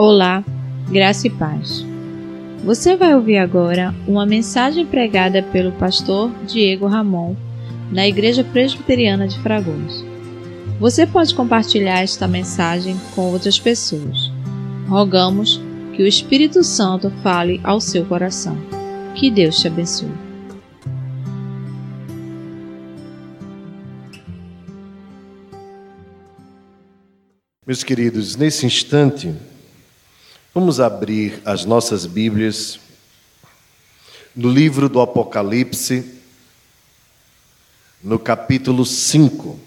Olá, graça e paz. Você vai ouvir agora uma mensagem pregada pelo pastor Diego Ramon na Igreja Presbiteriana de Fragoso. Você pode compartilhar esta mensagem com outras pessoas. Rogamos que o Espírito Santo fale ao seu coração. Que Deus te abençoe. Meus queridos, nesse instante, Vamos abrir as nossas Bíblias no livro do Apocalipse, no capítulo 5.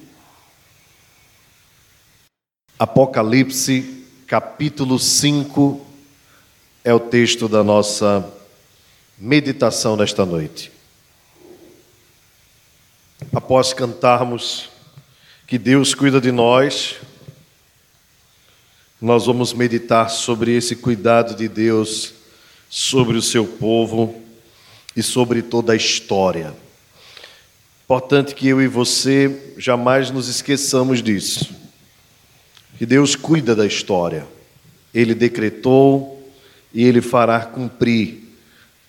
Apocalipse, capítulo 5, é o texto da nossa meditação nesta noite. Após cantarmos que Deus cuida de nós, nós vamos meditar sobre esse cuidado de Deus sobre o seu povo e sobre toda a história. Importante que eu e você jamais nos esqueçamos disso. Que Deus cuida da história. Ele decretou e ele fará cumprir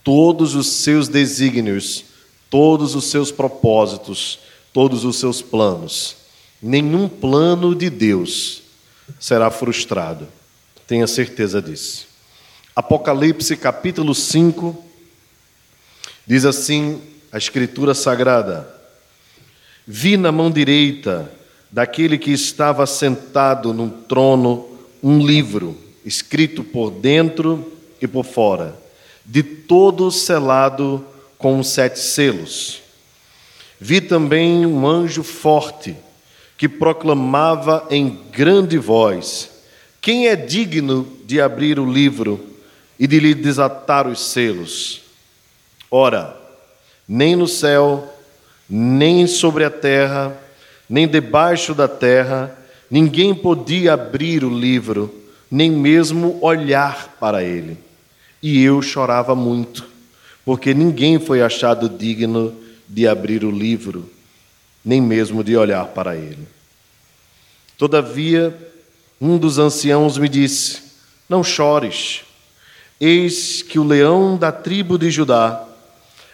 todos os seus desígnios, todos os seus propósitos, todos os seus planos. Nenhum plano de Deus será frustrado. Tenha certeza disso. Apocalipse capítulo 5 diz assim a Escritura Sagrada: Vi na mão direita daquele que estava sentado num trono um livro escrito por dentro e por fora, de todo selado com sete selos. Vi também um anjo forte que proclamava em grande voz: Quem é digno de abrir o livro e de lhe desatar os selos? Ora, nem no céu, nem sobre a terra, nem debaixo da terra, ninguém podia abrir o livro, nem mesmo olhar para ele. E eu chorava muito, porque ninguém foi achado digno de abrir o livro nem mesmo de olhar para ele. Todavia, um dos anciãos me disse: Não chores, eis que o leão da tribo de Judá,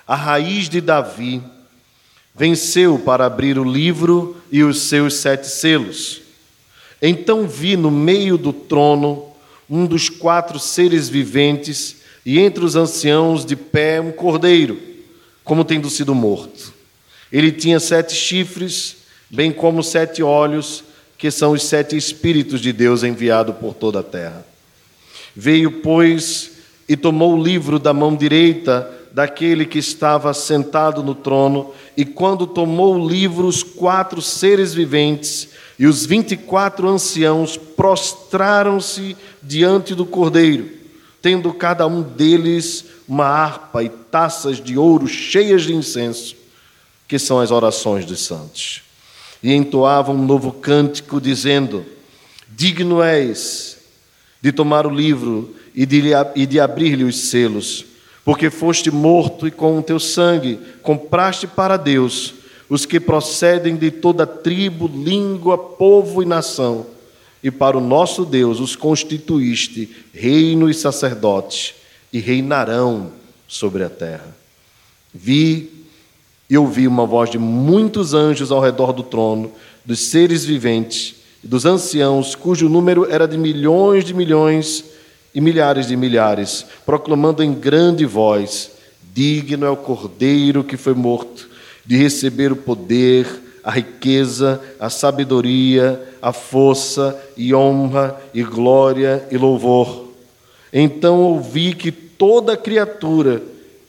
a raiz de Davi, venceu para abrir o livro e os seus sete selos. Então vi no meio do trono um dos quatro seres viventes e entre os anciãos de pé um cordeiro, como tendo sido morto. Ele tinha sete chifres, bem como sete olhos, que são os sete Espíritos de Deus enviados por toda a terra. Veio, pois, e tomou o livro da mão direita daquele que estava sentado no trono, e quando tomou o livro, os quatro seres viventes e os vinte e quatro anciãos prostraram-se diante do cordeiro, tendo cada um deles uma harpa e taças de ouro cheias de incenso que são as orações dos santos. E entoavam um novo cântico, dizendo: Digno és de tomar o livro e de, de abrir-lhe os selos, porque foste morto e com o teu sangue compraste para Deus os que procedem de toda tribo, língua, povo e nação, e para o nosso Deus os constituíste reino e sacerdotes, e reinarão sobre a terra. Vi e ouvi uma voz de muitos anjos ao redor do trono, dos seres viventes e dos anciãos, cujo número era de milhões de milhões e milhares de milhares, proclamando em grande voz: Digno é o cordeiro que foi morto de receber o poder, a riqueza, a sabedoria, a força e honra e glória e louvor. Então ouvi que toda criatura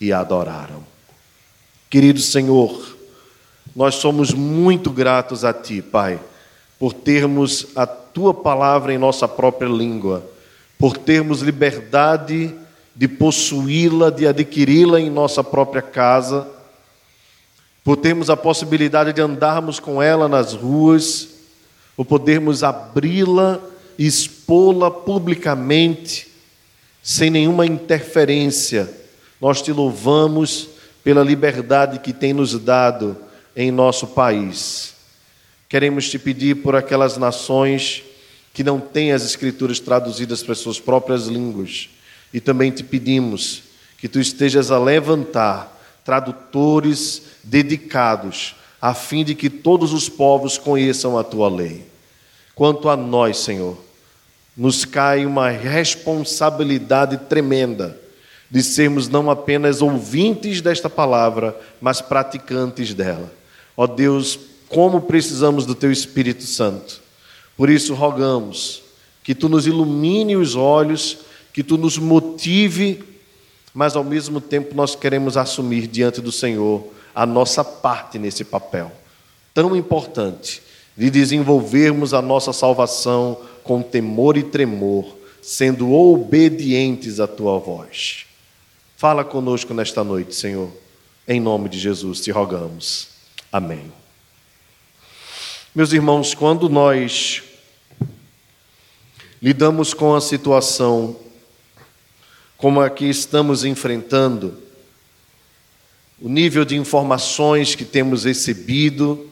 e adoraram. Querido Senhor, nós somos muito gratos a Ti, Pai, por termos a Tua palavra em nossa própria língua, por termos liberdade de possuí-la, de adquiri-la em nossa própria casa, por termos a possibilidade de andarmos com ela nas ruas, por podermos abri-la e expô-la publicamente, sem nenhuma interferência. Nós te louvamos pela liberdade que tem nos dado em nosso país. Queremos te pedir por aquelas nações que não têm as Escrituras traduzidas para as suas próprias línguas. E também te pedimos que tu estejas a levantar tradutores dedicados, a fim de que todos os povos conheçam a tua lei. Quanto a nós, Senhor, nos cai uma responsabilidade tremenda de sermos não apenas ouvintes desta palavra, mas praticantes dela. Ó Deus, como precisamos do Teu Espírito Santo. Por isso rogamos que Tu nos ilumine os olhos, que Tu nos motive, mas ao mesmo tempo nós queremos assumir diante do Senhor a nossa parte nesse papel tão importante de desenvolvermos a nossa salvação com temor e tremor, sendo obedientes à Tua voz. Fala conosco nesta noite, Senhor. Em nome de Jesus te rogamos. Amém. Meus irmãos, quando nós lidamos com a situação como a que estamos enfrentando, o nível de informações que temos recebido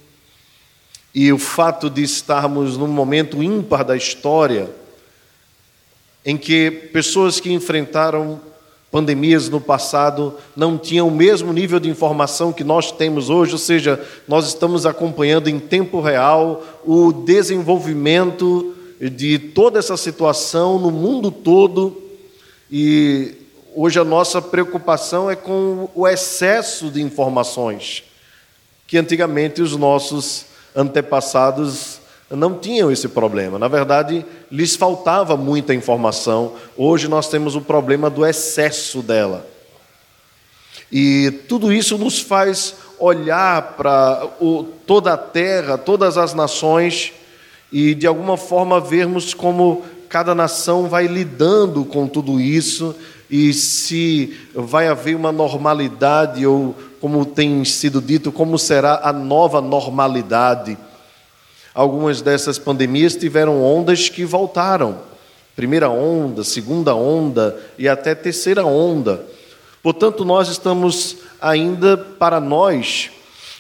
e o fato de estarmos num momento ímpar da história, em que pessoas que enfrentaram pandemias no passado não tinham o mesmo nível de informação que nós temos hoje, ou seja, nós estamos acompanhando em tempo real o desenvolvimento de toda essa situação no mundo todo. E hoje a nossa preocupação é com o excesso de informações que antigamente os nossos antepassados não tinham esse problema. Na verdade, lhes faltava muita informação. Hoje nós temos o problema do excesso dela. E tudo isso nos faz olhar para toda a terra, todas as nações, e de alguma forma vermos como cada nação vai lidando com tudo isso e se vai haver uma normalidade, ou como tem sido dito, como será a nova normalidade Algumas dessas pandemias tiveram ondas que voltaram. Primeira onda, segunda onda e até terceira onda. Portanto, nós estamos ainda, para nós,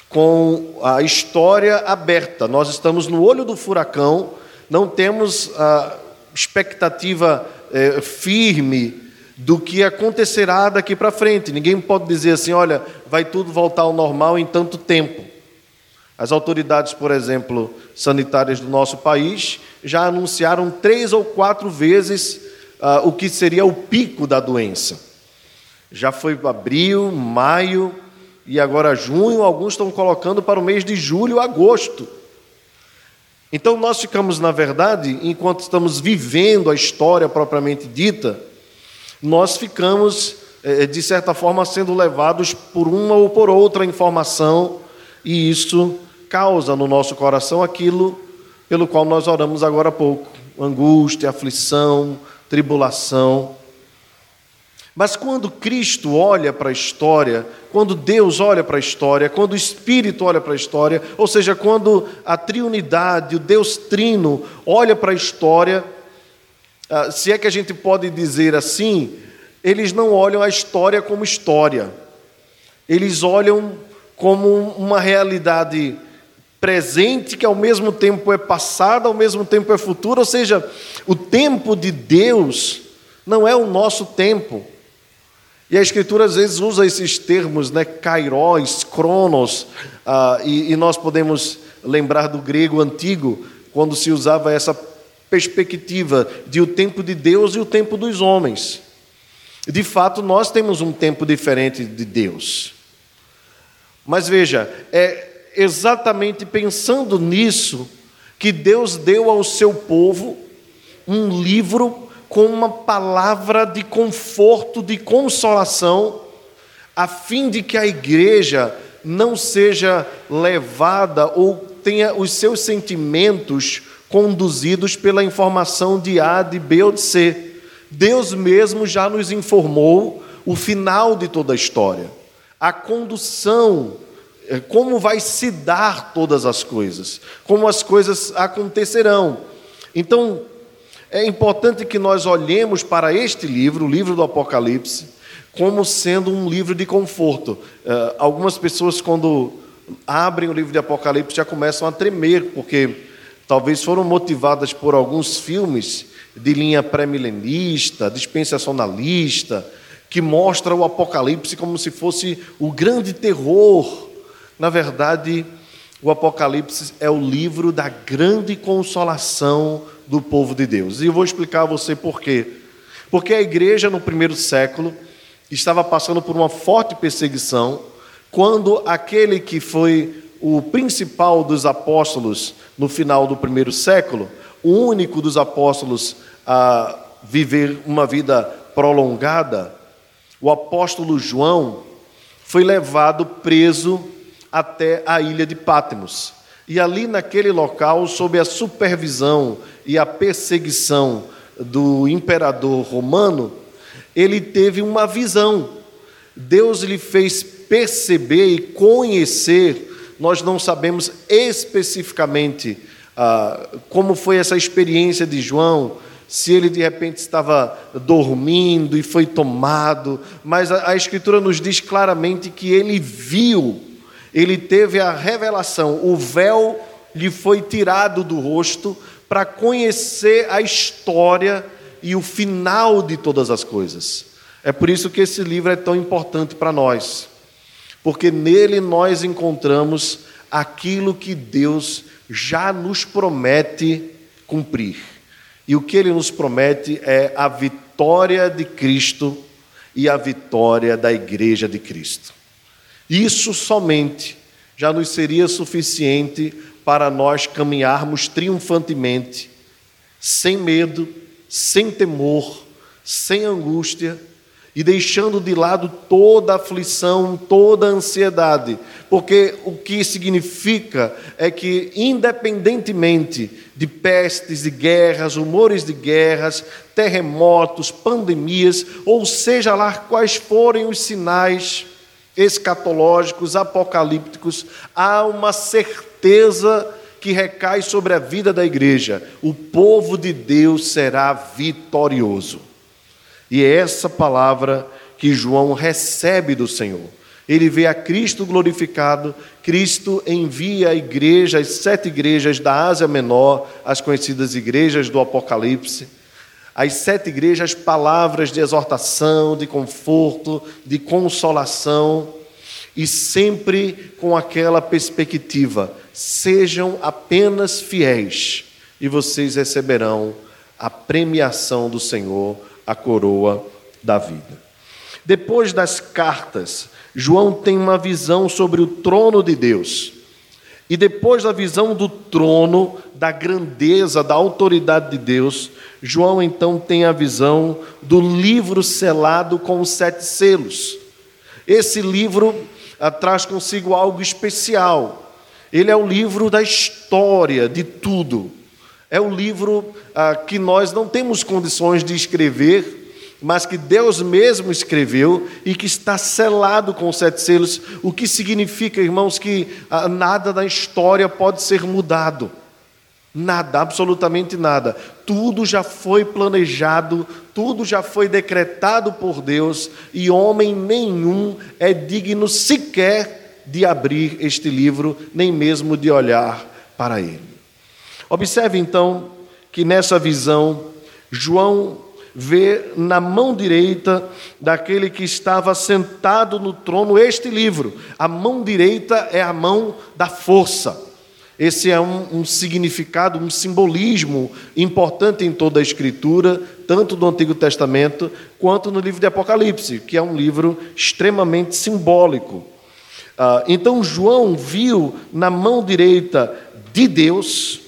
com a história aberta. Nós estamos no olho do furacão, não temos a expectativa é, firme do que acontecerá daqui para frente. Ninguém pode dizer assim: olha, vai tudo voltar ao normal em tanto tempo. As autoridades, por exemplo, sanitárias do nosso país já anunciaram três ou quatro vezes uh, o que seria o pico da doença. Já foi abril, maio e agora junho, alguns estão colocando para o mês de julho, agosto. Então nós ficamos, na verdade, enquanto estamos vivendo a história propriamente dita, nós ficamos, eh, de certa forma, sendo levados por uma ou por outra informação, e isso causa no nosso coração aquilo pelo qual nós oramos agora há pouco: angústia, aflição, tribulação. Mas quando Cristo olha para a história, quando Deus olha para a história, quando o Espírito olha para a história, ou seja, quando a Trinidade, o Deus Trino, olha para a história, ah, se é que a gente pode dizer assim, eles não olham a história como história, eles olham como uma realidade presente que ao mesmo tempo é passado, ao mesmo tempo é futuro, ou seja, o tempo de Deus não é o nosso tempo. E a Escritura às vezes usa esses termos, né, kairos, cronos, ah, e, e nós podemos lembrar do grego antigo, quando se usava essa perspectiva de o tempo de Deus e o tempo dos homens. De fato, nós temos um tempo diferente de Deus. Mas veja, é, exatamente pensando nisso que Deus deu ao seu povo um livro com uma palavra de conforto, de consolação, a fim de que a igreja não seja levada ou tenha os seus sentimentos conduzidos pela informação de A, de B ou de C, Deus mesmo já nos informou o final de toda a história, a condução, como vai se dar todas as coisas, como as coisas acontecerão. Então, é importante que nós olhemos para este livro, o livro do Apocalipse, como sendo um livro de conforto. Uh, algumas pessoas, quando abrem o livro de Apocalipse, já começam a tremer, porque talvez foram motivadas por alguns filmes de linha pré-milenista, dispensacionalista, que mostra o Apocalipse como se fosse o grande terror. Na verdade, o Apocalipse é o livro da grande consolação do povo de Deus. E eu vou explicar a você por quê. Porque a igreja no primeiro século estava passando por uma forte perseguição, quando aquele que foi o principal dos apóstolos no final do primeiro século, o único dos apóstolos a viver uma vida prolongada, o apóstolo João foi levado preso até a ilha de Patmos. E ali naquele local, sob a supervisão e a perseguição do imperador romano, ele teve uma visão. Deus lhe fez perceber e conhecer, nós não sabemos especificamente ah, como foi essa experiência de João, se ele de repente estava dormindo e foi tomado, mas a, a Escritura nos diz claramente que ele viu ele teve a revelação, o véu lhe foi tirado do rosto para conhecer a história e o final de todas as coisas. É por isso que esse livro é tão importante para nós, porque nele nós encontramos aquilo que Deus já nos promete cumprir. E o que ele nos promete é a vitória de Cristo e a vitória da igreja de Cristo. Isso somente já nos seria suficiente para nós caminharmos triunfantemente, sem medo, sem temor, sem angústia e deixando de lado toda aflição, toda ansiedade, porque o que significa é que, independentemente de pestes, de guerras, rumores de guerras, terremotos, pandemias, ou seja lá quais forem os sinais, escatológicos, apocalípticos, há uma certeza que recai sobre a vida da igreja: o povo de Deus será vitorioso. E é essa palavra que João recebe do Senhor. Ele vê a Cristo glorificado, Cristo envia a igreja, as sete igrejas da Ásia Menor, as conhecidas igrejas do Apocalipse as sete igrejas, palavras de exortação, de conforto, de consolação, e sempre com aquela perspectiva: sejam apenas fiéis, e vocês receberão a premiação do Senhor, a coroa da vida. Depois das cartas, João tem uma visão sobre o trono de Deus. E depois da visão do trono, da grandeza, da autoridade de Deus, João então tem a visão do livro selado com os sete selos. Esse livro ah, traz consigo algo especial. Ele é o livro da história de tudo. É o livro ah, que nós não temos condições de escrever, mas que Deus mesmo escreveu e que está selado com sete selos, o que significa, irmãos, que ah, nada da história pode ser mudado. Nada, absolutamente nada. Tudo já foi planejado, tudo já foi decretado por Deus e homem nenhum é digno sequer de abrir este livro, nem mesmo de olhar para ele. Observe então que nessa visão, João vê na mão direita daquele que estava sentado no trono este livro. A mão direita é a mão da força. Esse é um, um, significado, um simbolismo importante em toda a Escritura, tanto do Antigo Testamento quanto no livro de Apocalipse, que é um livro extremamente simbólico. Ah, então, João viu na mão direita de Deus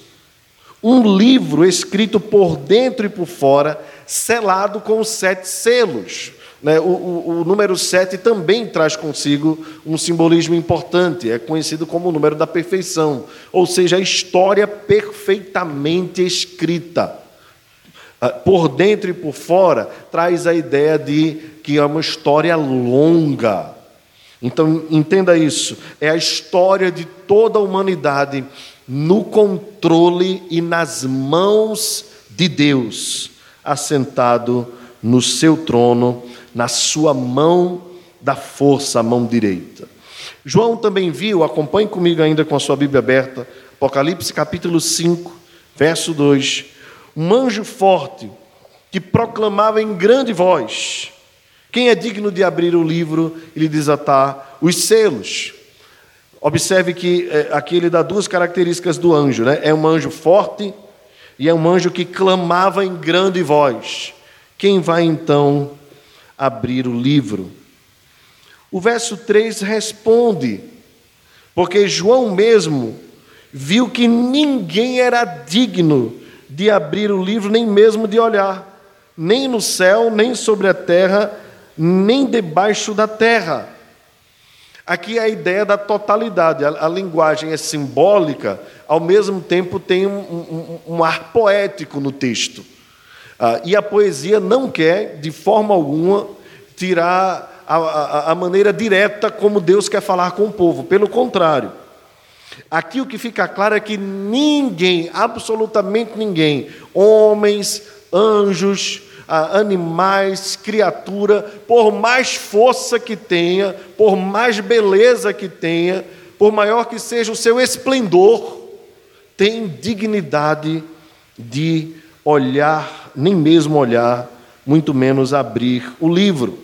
um livro escrito por dentro e por fora, selado com sete selos. Né? O, o, o, número 7 também traz consigo um simbolismo importante, é conhecido como o número da perfeição, ou seja, a história perfeitamente escrita. ah, por dentro e por fora, traz a ideia de que é uma história longa. Então, entenda isso: é a história de toda a humanidade no controle e nas mãos de Deus, assentado no seu trono, na sua mão da força, a mão direita. João também viu, acompanhe comigo ainda com a sua Bíblia aberta, Apocalipse capítulo 5, verso 2. Um anjo forte que proclamava em grande voz: Quem é digno de abrir o livro e lhe desatar os selos? Observe que é, aqui ele dá duas características do anjo, né? É um anjo forte e é um anjo que clamava em grande voz. Quem vai então abrir o livro? O verso 3 responde, porque João mesmo viu que ninguém era digno de abrir o livro, nem mesmo de olhar, nem no céu, nem sobre a terra, nem debaixo da terra. Aqui é a ideia da totalidade, a, a linguagem é simbólica, ao mesmo tempo tem um, um, um ar poético no texto. Ah, e a poesia não quer, de forma alguma, tirar a, a, a maneira direta como Deus quer falar com o povo, pelo contrário. Aqui o que fica claro é que ninguém, absolutamente ninguém, homens, anjos, animais, criatura, por mais força que tenha, por mais beleza que tenha, por maior que seja o seu esplendor, tem dignidade de olhar, nem mesmo olhar, muito menos abrir o livro.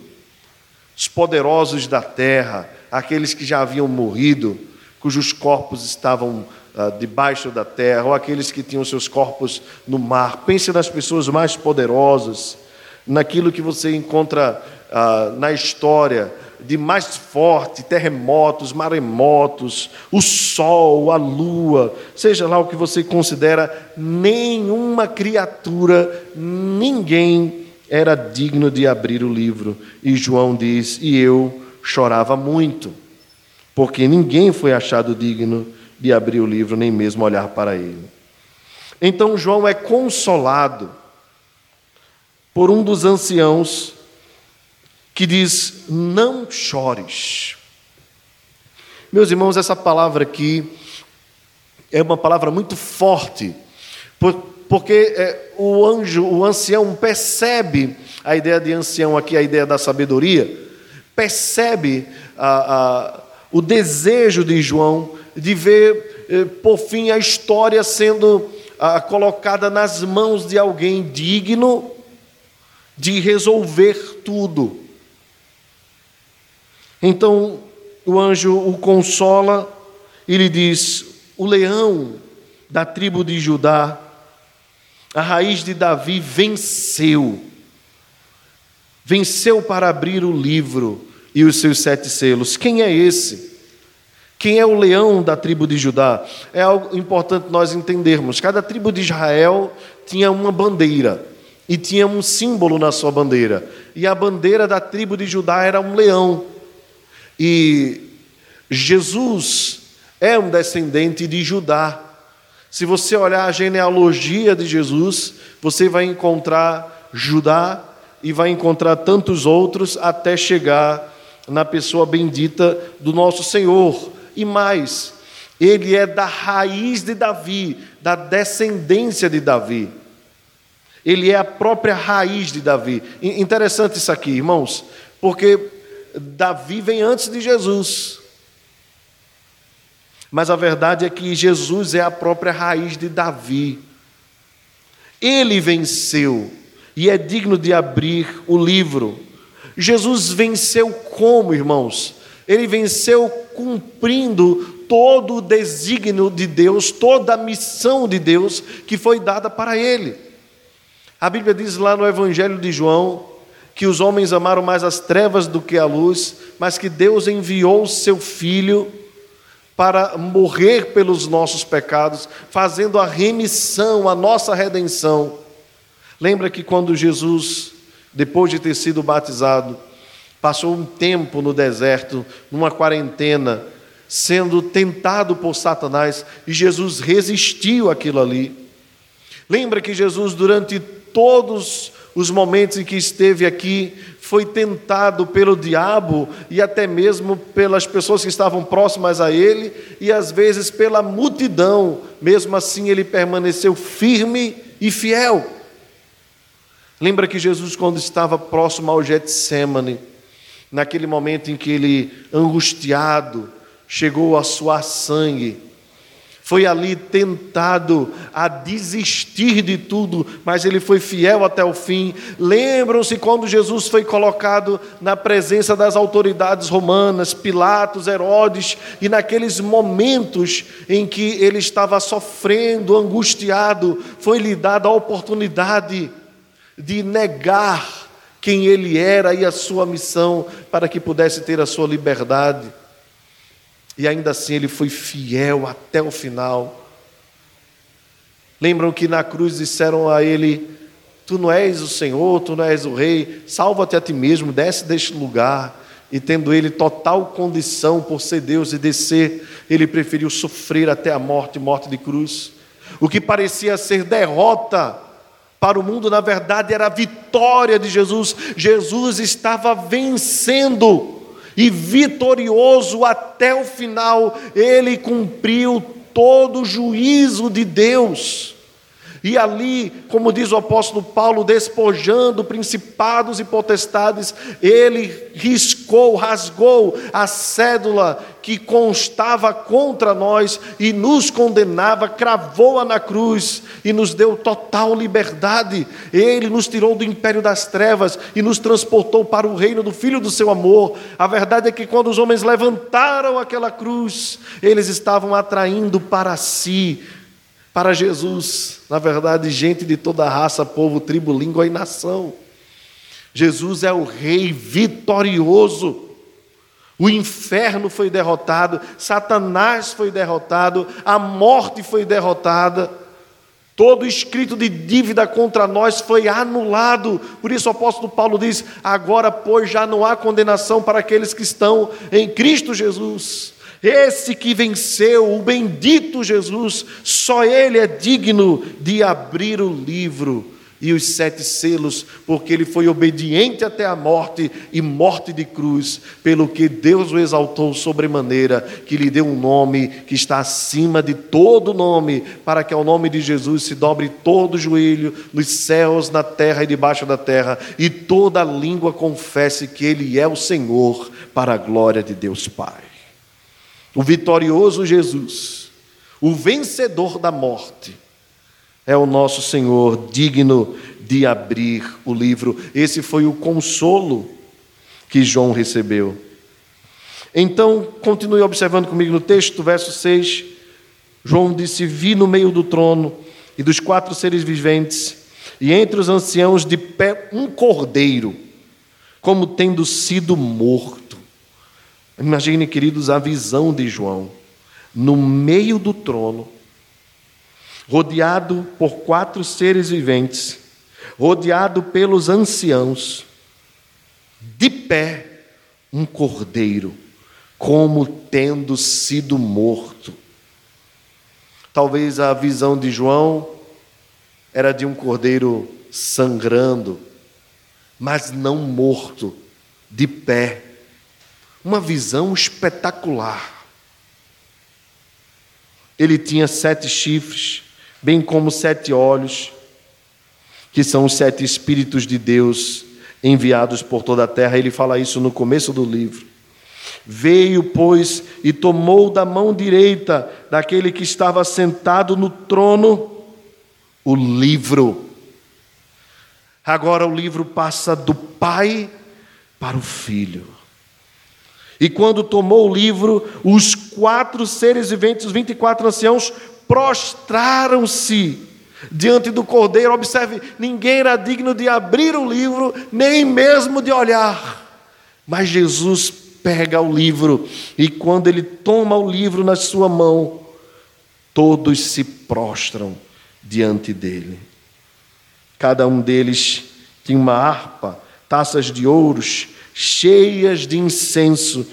Os poderosos da terra, aqueles que já haviam morrido, cujos corpos estavam ah, debaixo da terra, ou aqueles que tinham seus corpos no mar. Pense nas pessoas mais poderosas, naquilo que você encontra ah, na história de mais forte, terremotos, maremotos, o sol, a lua, seja lá o que você considera, nenhuma criatura, ninguém era digno de abrir o livro. E João diz: E eu chorava muito, porque ninguém foi achado digno de abrir o livro, nem mesmo olhar para ele. Então João é consolado por um dos anciãos que diz: Não chores. Meus irmãos, essa palavra aqui é uma palavra muito forte, porque é, o anjo, o ancião, percebe a ideia de ancião aqui, a ideia da sabedoria, percebe a, a, o desejo de João de ver, eh, por fim, a história sendo a, colocada nas mãos de alguém digno de resolver tudo. Então o anjo o consola e lhe diz: O leão da tribo de Judá, a raiz de Davi, venceu. Venceu para abrir o livro e os seus sete selos. Quem é esse? Quem é o leão da tribo de Judá? É algo importante nós entendermos. Cada tribo de Israel tinha uma bandeira e tinha um símbolo na sua bandeira. E a bandeira da tribo de Judá era um leão. E Jesus é um descendente de Judá. Se você olhar a genealogia de Jesus, você vai encontrar Judá e vai encontrar tantos outros até chegar na pessoa bendita do nosso Senhor. E mais, ele é da raiz de Davi, da descendência de Davi. Ele é a própria raiz de Davi. Interessante isso aqui, irmãos, porque Davi vem antes de Jesus. Mas a verdade é que Jesus é a própria raiz de Davi. Ele venceu e é digno de abrir o livro. Jesus venceu como, irmãos? Ele venceu cumprindo todo o desígnio de Deus, toda a missão de Deus que foi dada para ele. A Bíblia diz lá no Evangelho de João que os homens amaram mais as trevas do que a luz, mas que Deus enviou o seu Filho para morrer pelos nossos pecados, fazendo a remissão, a nossa redenção. Lembra que quando Jesus, depois de ter sido batizado, passou um tempo no deserto, numa quarentena, sendo tentado por Satanás, e Jesus resistiu aquilo ali. Lembra que Jesus, durante todos os momentos em que esteve aqui, foi tentado pelo diabo e até mesmo pelas pessoas que estavam próximas a ele e às vezes pela multidão. Mesmo assim, ele permaneceu firme e fiel. Lembra que Jesus, quando estava próximo ao Getsemane, naquele momento em que ele, angustiado, chegou a suar sangue, foi ali tentado a desistir de tudo, mas ele foi fiel até o fim. Lembram-se quando Jesus foi colocado na presença das autoridades romanas, Pilatos, Herodes, e naqueles momentos em que ele estava sofrendo, angustiado, foi-lhe dada a oportunidade de negar quem ele era e a sua missão para que pudesse ter a sua liberdade. E ainda assim ele foi fiel até o final. Lembram que na cruz disseram a ele: Tu não és o Senhor, tu não és o Rei, salva-te a ti mesmo, desce deste lugar. E tendo ele total condição por ser Deus e descer, ele preferiu sofrer até a morte morte de cruz. O que parecia ser derrota para o mundo, na verdade, era a vitória de Jesus. Jesus estava vencendo e vitorioso até o final, ele cumpriu todo o juízo de Deus. E ali, como diz o apóstolo Paulo, despojando principados e potestades, ele riscou, rasgou a cédula que constava contra nós e nos condenava, cravou-a na cruz e nos deu total liberdade. Ele nos tirou do império das trevas e nos transportou para o reino do Filho do seu amor. A verdade é que quando os homens levantaram aquela cruz, eles estavam atraindo para si para Jesus, na verdade, gente de toda raça, povo, tribo, língua e nação. Jesus é o Rei vitorioso. O inferno foi derrotado, Satanás foi derrotado, a morte foi derrotada. Todo escrito de dívida contra nós foi anulado. Por isso o apóstolo Paulo diz: agora, pois, já não há condenação para aqueles que estão em Cristo Jesus. Esse que venceu, o bendito Jesus, só Ele é digno de abrir o livro e os sete selos, porque ele foi obediente até a morte e morte de cruz, pelo que Deus o exaltou sobremaneira, que lhe deu um nome que está acima de todo nome, para que ao nome de Jesus se dobre todo joelho nos céus, na terra e debaixo da terra, e toda língua confesse que Ele é o Senhor, para a glória de Deus Pai o vitorioso Jesus, o vencedor da morte, é o nosso Senhor, digno de abrir o livro. Esse foi o consolo que João recebeu. Então, continue observando comigo no texto, verso 6. João disse: Vi no meio do trono e dos quatro seres viventes, e entre os anciãos de pé um cordeiro, como tendo sido morto Imagine, queridos, a visão de João no meio do trono, rodeado por quatro seres viventes, rodeado pelos anciãos, de pé, um cordeiro, como tendo sido morto. Talvez a visão de João era de um cordeiro sangrando, mas não morto, de pé uma visão espetacular. Ele tinha sete chifres, bem como sete olhos, que são os sete Espíritos de Deus enviados por toda a terra. Ele fala isso no começo do livro. Veio, pois, e tomou da mão direita daquele que estava sentado no trono o livro. Agora o livro passa do Pai para o Filho. E quando tomou o livro, os quatro seres viventes, os 24 anciãos, prostraram-se diante do cordeiro. Observe, ninguém era digno de abrir o livro, nem mesmo de olhar. Mas Jesus pega o livro e quando ele toma o livro na sua mão, todos se prostram diante dele. Cada um deles tinha uma harpa, taças de ouros, cheias de incenso.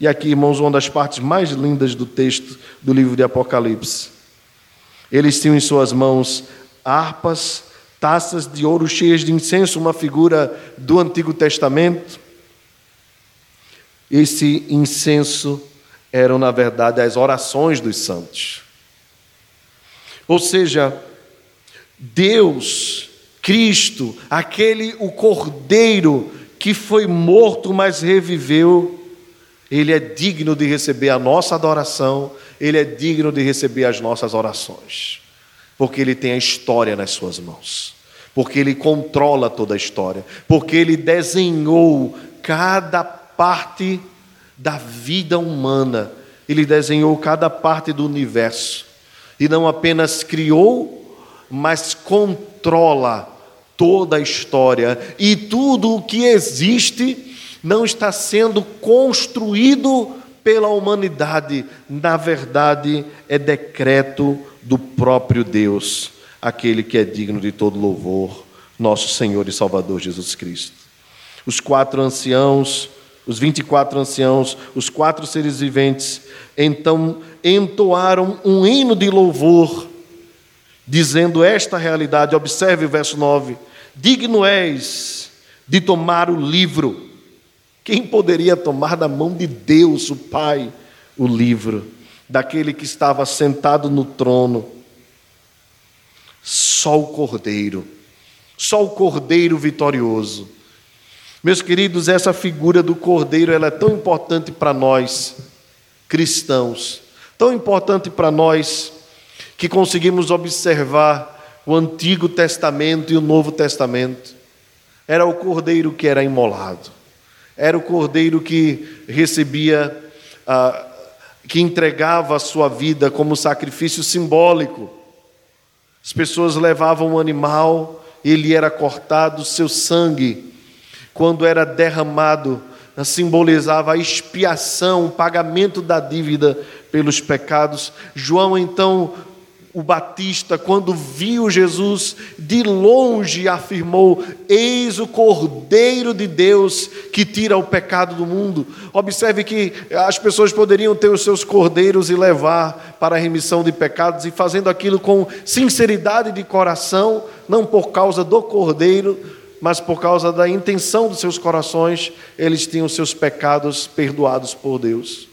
E aqui, irmãos, uma das partes mais lindas do texto do livro de Apocalipse. Eles tinham em suas mãos harpas, taças de ouro cheias de incenso, uma figura do Antigo Testamento. Esse incenso eram, na verdade, as orações dos santos. Ou seja, Deus, Cristo, aquele o Cordeiro que foi morto, mas reviveu, ele é digno de receber a nossa adoração, ele é digno de receber as nossas orações, porque ele tem a história nas suas mãos, porque ele controla toda a história, porque ele desenhou cada parte da vida humana, ele desenhou cada parte do universo, e não apenas criou, mas controla toda a história e tudo o que existe não está sendo construído pela humanidade, na verdade é decreto do próprio Deus, aquele que é digno de todo louvor, nosso Senhor e Salvador Jesus Cristo. Os quatro anciãos, os 24 anciãos, os quatro seres viventes, então entoaram um hino de louvor dizendo esta realidade. Observe o verso 9: Digno és de tomar o livro. Quem poderia tomar da mão de Deus, o Pai, o livro, daquele que estava sentado no trono? Só o Cordeiro, só o Cordeiro vitorioso. Meus queridos, essa figura do Cordeiro ela é tão importante para nós, cristãos, tão importante para nós que conseguimos observar o Antigo Testamento e o Novo Testamento. Era o cordeiro que era imolado, era o cordeiro que recebia, ah, que entregava a sua vida como sacrifício simbólico. As pessoas levavam um animal, ele era cortado, seu sangue, quando era derramado, simbolizava a expiação, o pagamento da dívida pelos pecados. João então o Batista, quando viu Jesus de longe, afirmou: Eis o Cordeiro de Deus que tira o pecado do mundo. Observe que as pessoas poderiam ter os seus cordeiros e levar para a remissão de pecados, e fazendo aquilo com sinceridade de coração, não por causa do cordeiro, mas por causa da intenção dos seus corações, eles tinham seus pecados perdoados por Deus.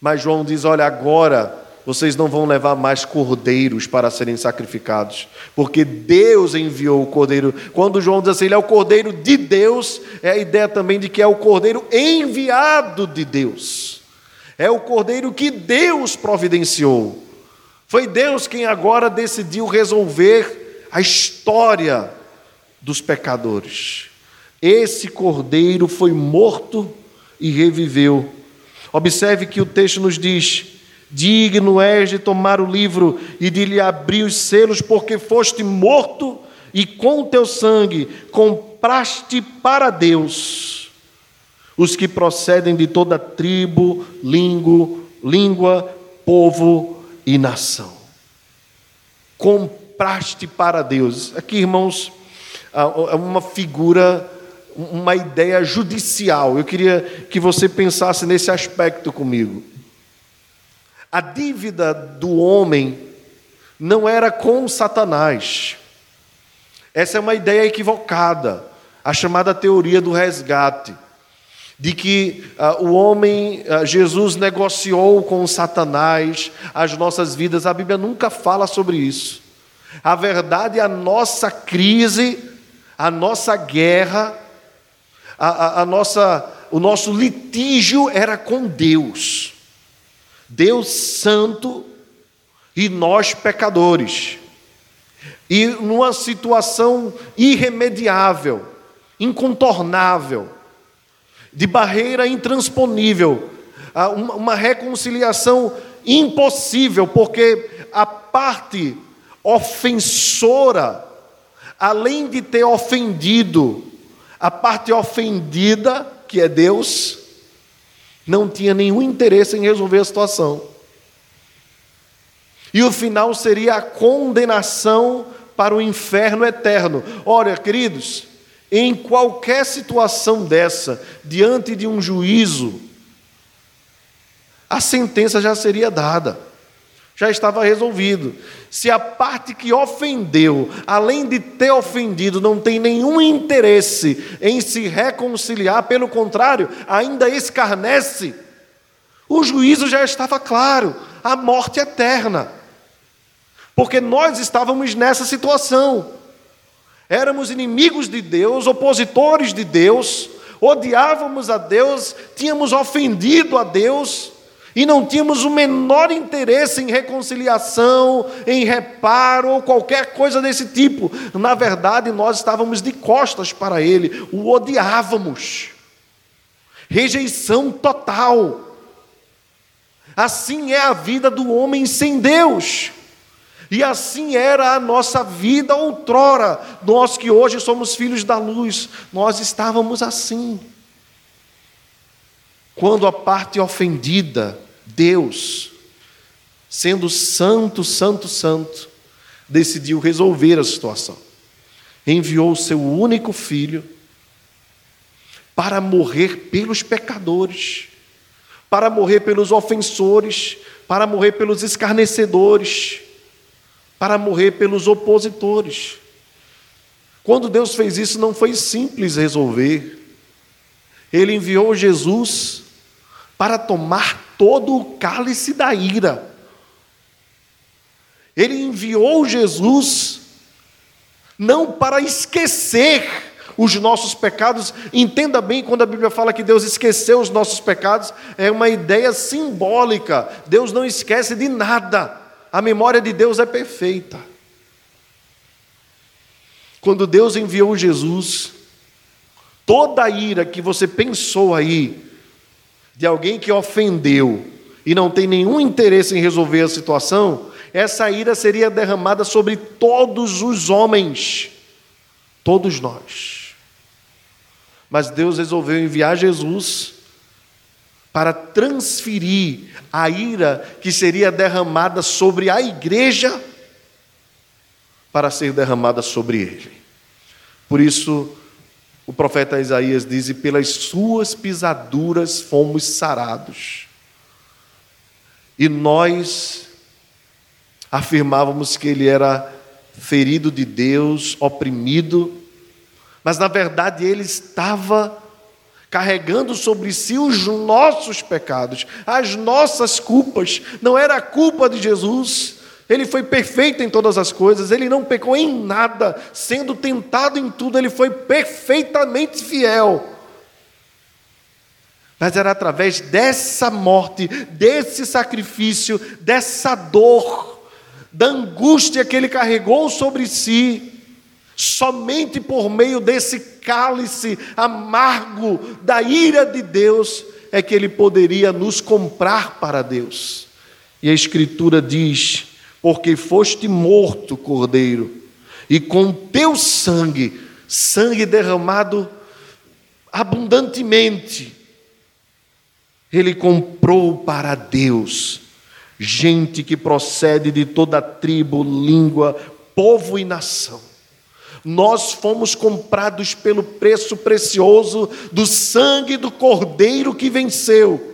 Mas João diz: Olha, agora vocês não vão levar mais cordeiros para serem sacrificados, porque Deus enviou o cordeiro. Quando João diz assim, ele é o cordeiro de Deus, é a ideia também de que é o cordeiro enviado de Deus. É o cordeiro que Deus providenciou. Foi Deus quem agora decidiu resolver a história dos pecadores. Esse cordeiro foi morto e reviveu. Observe que o texto nos diz Digno és de tomar o livro e de lhe abrir os selos, porque foste morto e com teu sangue compraste para Deus os que procedem de toda tribo, língua, língua, povo e nação. Compraste para Deus. Aqui, irmãos, é uma figura, uma ideia judicial. Eu queria que você pensasse nesse aspecto comigo. A dívida do homem não era com Satanás. Essa é uma ideia equivocada, a chamada teoria do resgate, de que uh, o homem, uh, Jesus negociou com Satanás as nossas vidas. A Bíblia nunca fala sobre isso. A verdade, a nossa crise, a nossa guerra, a, a, a nossa, o nosso litígio era com Deus. Deus santo e nós pecadores. E numa situação irremediável, incontornável, de barreira intransponível, uma reconciliação impossível, porque a parte ofensora, além de ter ofendido, a parte ofendida, que é Deus, não tinha nenhum interesse em resolver a situação. E o final seria a condenação para o inferno eterno. Olha, queridos, em qualquer situação dessa, diante de um juízo, a sentença já seria dada. Já estava resolvido. Se a parte que ofendeu, além de ter ofendido, não tem nenhum interesse em se reconciliar, pelo contrário, ainda escarnece, o juízo já estava claro a morte eterna. Porque nós estávamos nessa situação. Éramos inimigos de Deus, opositores de Deus, odiávamos a Deus, tínhamos ofendido a Deus e não tínhamos o menor interesse em reconciliação, em reparo ou qualquer coisa desse tipo. Na verdade, nós estávamos de costas para Ele, o odiávamos. Rejeição total. Assim é a vida do homem sem Deus. E assim era a nossa vida outrora. Nós que hoje somos filhos da luz, nós estávamos assim. Quando a parte ofendida, Deus, sendo santo, santo, santo, decidiu resolver a situação. Enviou o seu único filho para morrer pelos pecadores, para morrer pelos ofensores, para morrer pelos escarnecedores para morrer pelos opositores. Quando Deus fez isso, não foi simples resolver. Ele enviou Jesus para tomar todo o cálice da ira. Ele enviou Jesus não para esquecer os nossos pecados. Entenda bem quando a Bíblia fala que Deus esqueceu os nossos pecados, é uma ideia simbólica. Deus não esquece de nada. A memória de Deus é perfeita. Quando Deus enviou Jesus, toda a ira que você pensou aí, de alguém que ofendeu e não tem nenhum interesse em resolver a situação, essa ira seria derramada sobre todos os homens, todos nós. Mas Deus resolveu enviar Jesus para transferir a ira que seria derramada sobre a igreja para ser derramada sobre ele. Por isso, o profeta Isaías diz: e pelas suas pisaduras fomos sarados. E nós afirmávamos que ele era ferido de Deus, oprimido, mas na verdade ele estava carregando sobre si os nossos pecados, as nossas culpas. Não era a culpa de Jesus. Ele foi perfeito em todas as coisas, ele não pecou em nada, sendo tentado em tudo, ele foi perfeitamente fiel. Mas era através dessa morte, desse sacrifício, dessa dor, da angústia que ele carregou sobre si, Somente por meio desse cálice amargo da ira de Deus é que ele poderia nos comprar para Deus. E a Escritura diz: Porque foste morto, cordeiro, e com teu sangue, sangue derramado abundantemente, ele comprou para Deus gente que procede de toda tribo, língua, povo e nação nós fomos comprados pelo preço precioso do sangue do Cordeiro que venceu.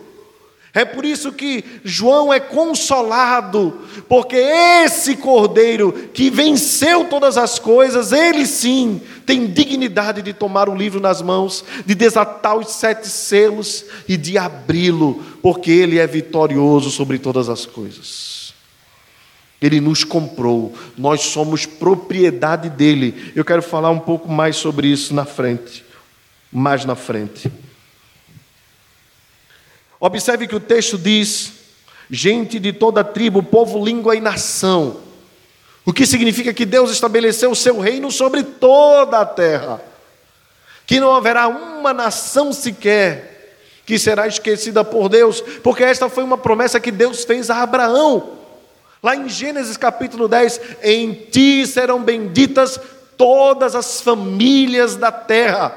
É por isso que João é consolado, porque esse Cordeiro que venceu todas as coisas, ele sim tem dignidade de tomar o livro nas mãos, de desatar os sete selos e de abri-lo, porque ele é vitorioso sobre todas as coisas. Ele nos comprou, nós somos propriedade dele. Eu quero falar um pouco mais sobre isso na frente, mais na frente. Observe que o texto diz: gente de toda tribo, povo, língua e nação. O que significa que Deus estabeleceu o seu reino sobre toda a terra. Que não haverá uma nação sequer que será esquecida por Deus, porque esta foi uma promessa que Deus fez a Abraão. Lá em Gênesis capítulo 10, em ti serão benditas todas as famílias da terra.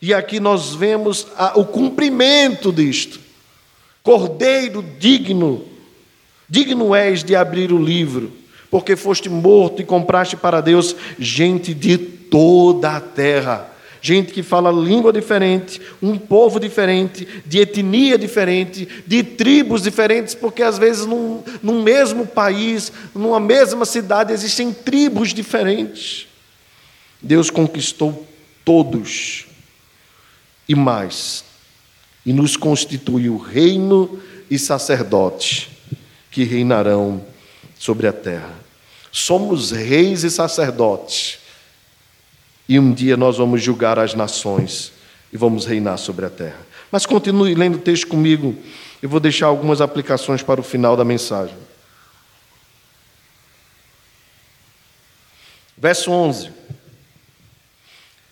E aqui nós vemos o cumprimento disto. Cordeiro digno, digno és de abrir o livro, porque foste morto e compraste para Deus gente de toda a terra. gente que fala língua diferente, um povo diferente, de etnia diferente, de tribos diferentes, porque às vezes num, num mesmo país, numa mesma cidade, existem tribos diferentes. Deus conquistou todos e mais, e nos constituiu reino e sacerdotes que reinarão sobre a terra. Somos reis e sacerdotes e um dia nós vamos julgar as nações e vamos reinar sobre a terra. Mas continue lendo o texto comigo, eu vou deixar algumas aplicações para o final da mensagem. Verso 11.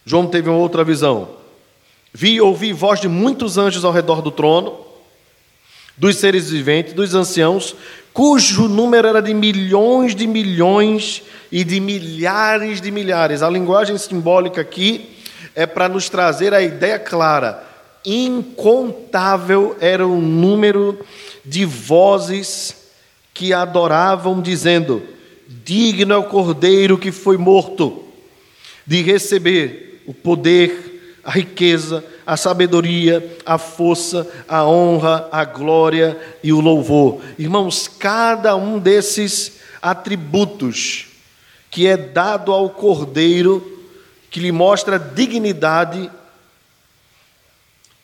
João teve uma outra visão. Vi e ouvi voz de muitos anjos ao redor do trono, dos seres viventes, dos anciãos, cujo número era de milhões de milhões e de milhares de milhares. A linguagem simbólica aqui é para nos trazer a ideia clara. Incontável era o número de vozes que adoravam, dizendo: Digno é o cordeiro que foi morto de receber o poder, a riqueza, a sabedoria, a força, a honra, a glória e o louvor. Irmãos, cada um desses atributos que é dado ao Cordeiro, que lhe mostra dignidade,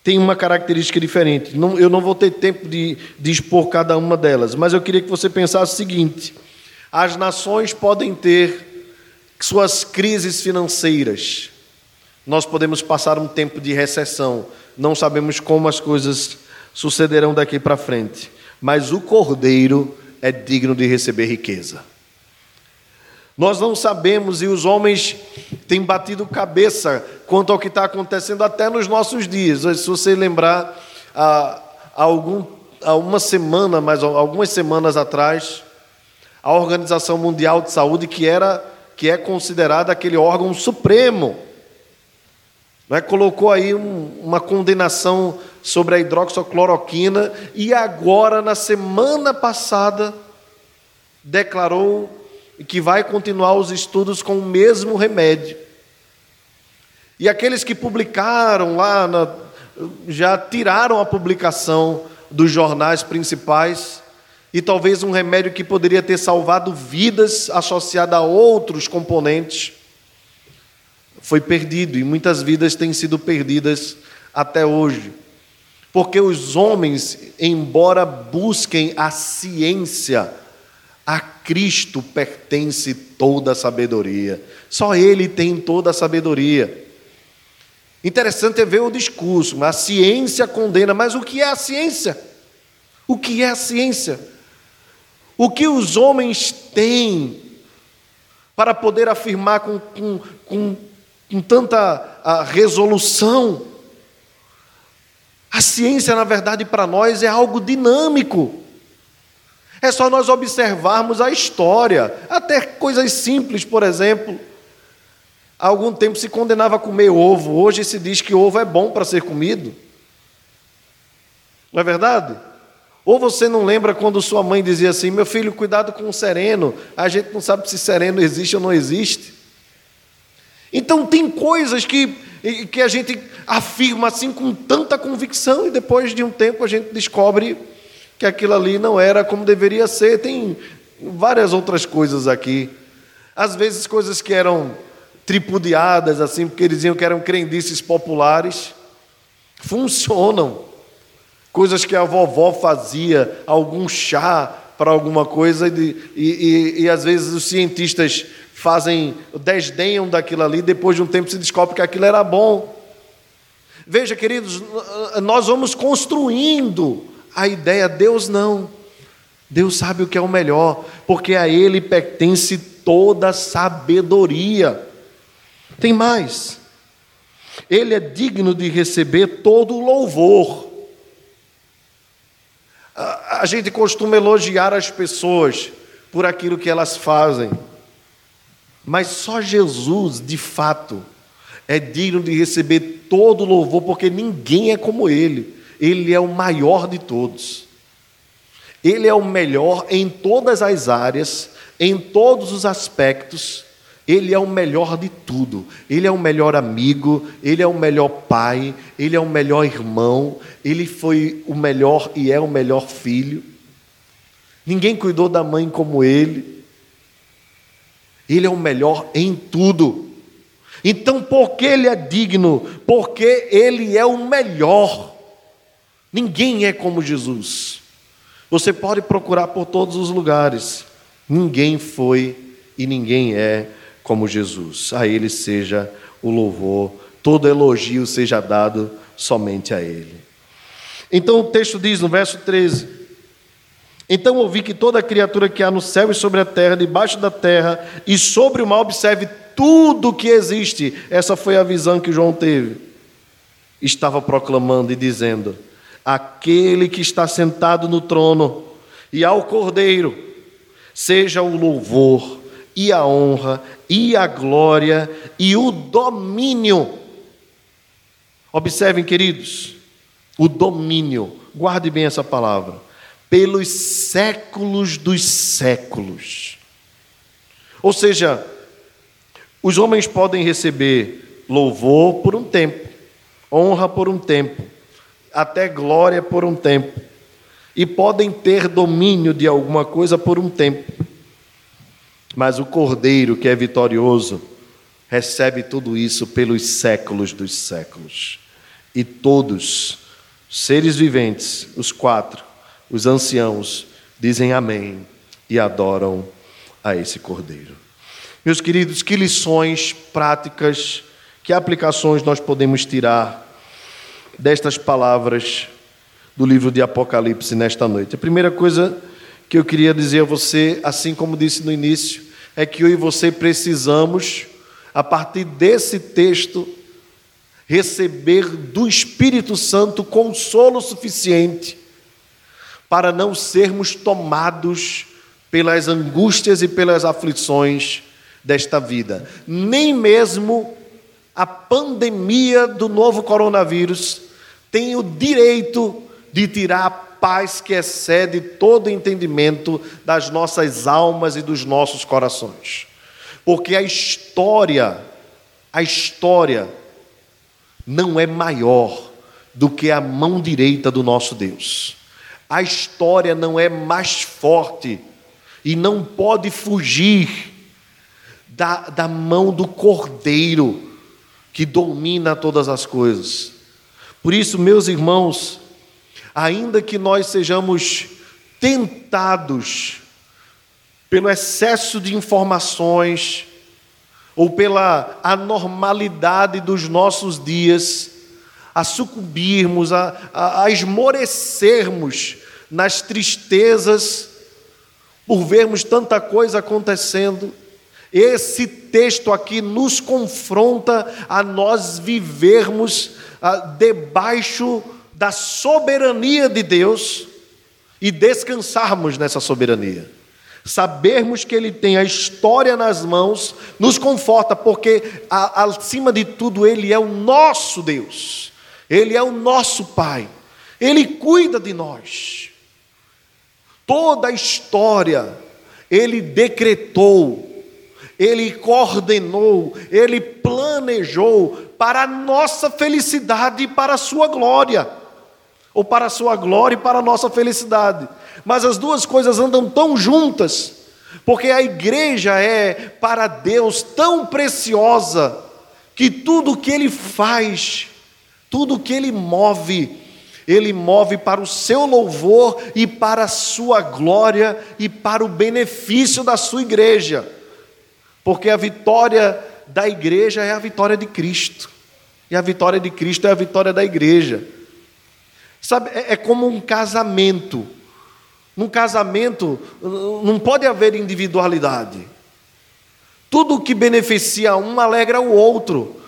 tem uma característica diferente. Não, eu não vou ter tempo de, de expor cada uma delas, mas eu queria que você pensasse o seguinte: as nações podem ter suas crises financeiras, nós podemos passar um tempo de recessão, não sabemos como as coisas sucederão daqui para frente, mas o cordeiro é digno de receber riqueza. Nós não sabemos e os homens têm batido cabeça quanto ao que está acontecendo até nos nossos dias. Se você lembrar, há, algum, há uma semana, mas algumas semanas atrás, a Organização Mundial de Saúde, que era que é considerada aquele órgão supremo né, colocou aí um, uma condenação sobre a hidroxicloroquina e agora, na semana passada, declarou que vai continuar os estudos com o mesmo remédio. E aqueles que publicaram lá, na, já tiraram a publicação dos jornais principais, e talvez um remédio que poderia ter salvado vidas associado a outros componentes foi perdido e muitas vidas têm sido perdidas até hoje. Porque os homens, embora busquem a ciência, a Cristo pertence toda a sabedoria. Só Ele tem toda a sabedoria. Interessante é ver o discurso, a ciência condena, mas o que é a ciência? O que é a ciência? O que os homens têm para poder afirmar com, com, com com tanta resolução. A ciência, na verdade, para nós é algo dinâmico. É só nós observarmos a história, até coisas simples, por exemplo. Há algum tempo se condenava a comer ovo, hoje se diz que ovo é bom para ser comido. Não é verdade? Ou você não lembra quando sua mãe dizia assim: meu filho, cuidado com o sereno, a gente não sabe se sereno existe ou não existe. Então, tem coisas que, que a gente afirma assim com tanta convicção e depois de um tempo a gente descobre que aquilo ali não era como deveria ser. Tem várias outras coisas aqui. Às vezes, coisas que eram tripudiadas, assim, porque eles diziam que eram crendices populares, funcionam. Coisas que a vovó fazia, algum chá para alguma coisa, e, e, e, e às vezes os cientistas fazem, desdenham daquilo ali, depois de um tempo se descobre que aquilo era bom. Veja, queridos, nós vamos construindo a ideia, Deus não. Deus sabe o que é o melhor, porque a Ele pertence toda a sabedoria. Tem mais. Ele é digno de receber todo o louvor. A gente costuma elogiar as pessoas por aquilo que elas fazem. Mas só Jesus, de fato, é digno de receber todo o louvor, porque ninguém é como Ele. Ele é o maior de todos. Ele é o melhor em todas as áreas, em todos os aspectos, Ele é o melhor de tudo. Ele é o melhor amigo, ele é o melhor pai, ele é o melhor irmão, ele foi o melhor e é o melhor filho. Ninguém cuidou da mãe como ele. Ele é o melhor em tudo. Então, porque ele é digno? Porque ele é o melhor. Ninguém é como Jesus. Você pode procurar por todos os lugares. Ninguém foi e ninguém é como Jesus. A Ele seja o louvor, todo elogio seja dado somente a Ele. Então o texto diz no verso 13: Então ouvi que toda criatura que há no céu e sobre a terra, debaixo da terra e sobre o mar, observe tudo que existe. Essa foi a visão que João teve. Estava proclamando e dizendo: Aquele que está sentado no trono e ao Cordeiro, seja o louvor e a honra e a glória e o domínio. Observem, queridos, o domínio, guarde bem essa palavra, pelos séculos dos séculos. Ou seja, os homens podem receber louvor por um tempo, honra por um tempo, até glória por um tempo, e podem ter domínio de alguma coisa por um tempo. Mas o Cordeiro, que é vitorioso, recebe tudo isso pelos séculos dos séculos. E todos, seres viventes, os quatro, os anciãos, dizem amém e adoram a esse Cordeiro. Meus queridos, que lições práticas, que aplicações nós podemos tirar destas palavras do livro de Apocalipse nesta noite? A primeira coisa que eu queria dizer a você, assim como disse no início, é que eu e você precisamos, a partir desse texto, receber do Espírito Santo consolo suficiente para não sermos tomados pelas angústias e pelas aflições desta vida. Nem mesmo a pandemia do novo coronavírus tem o direito de tirar paz que excede todo entendimento das nossas almas e dos nossos corações. Porque a história, a história não é maior do que a mão direita do nosso Deus. A história não é mais forte e não pode fugir da, da mão do Cordeiro que domina todas as coisas. Por isso, meus irmãos, ainda que nós sejamos tentados pelo excesso de informações ou pela anormalidade dos nossos dias, a sucumbirmos, a, a, a esmorecermos nas tristezas por vermos tanta coisa acontecendo. Esse texto aqui nos confronta a nós vivermos ah, debaixo da soberania de Deus e descansarmos nessa soberania. Sabermos que Ele tem a história nas mãos nos conforta, porque a, acima de tudo Ele é o nosso Deus, Ele é o nosso Pai, Ele cuida de nós. Toda a história Ele decretou, Ele coordenou, Ele planejou para a nossa felicidade e para a Sua glória ou para a sua glória e para a nossa felicidade. Mas as duas coisas andam tão juntas, porque a igreja é para Deus tão preciosa, que tudo que ele faz, tudo que ele move, ele move para o seu louvor e para a sua glória e para o benefício da sua igreja. Porque a vitória da igreja é a vitória de Cristo. E a vitória de Cristo é a vitória da igreja. Sabe, é, é como um casamento. Num casamento não pode haver individualidade. Tudo que beneficia um alegra o outro.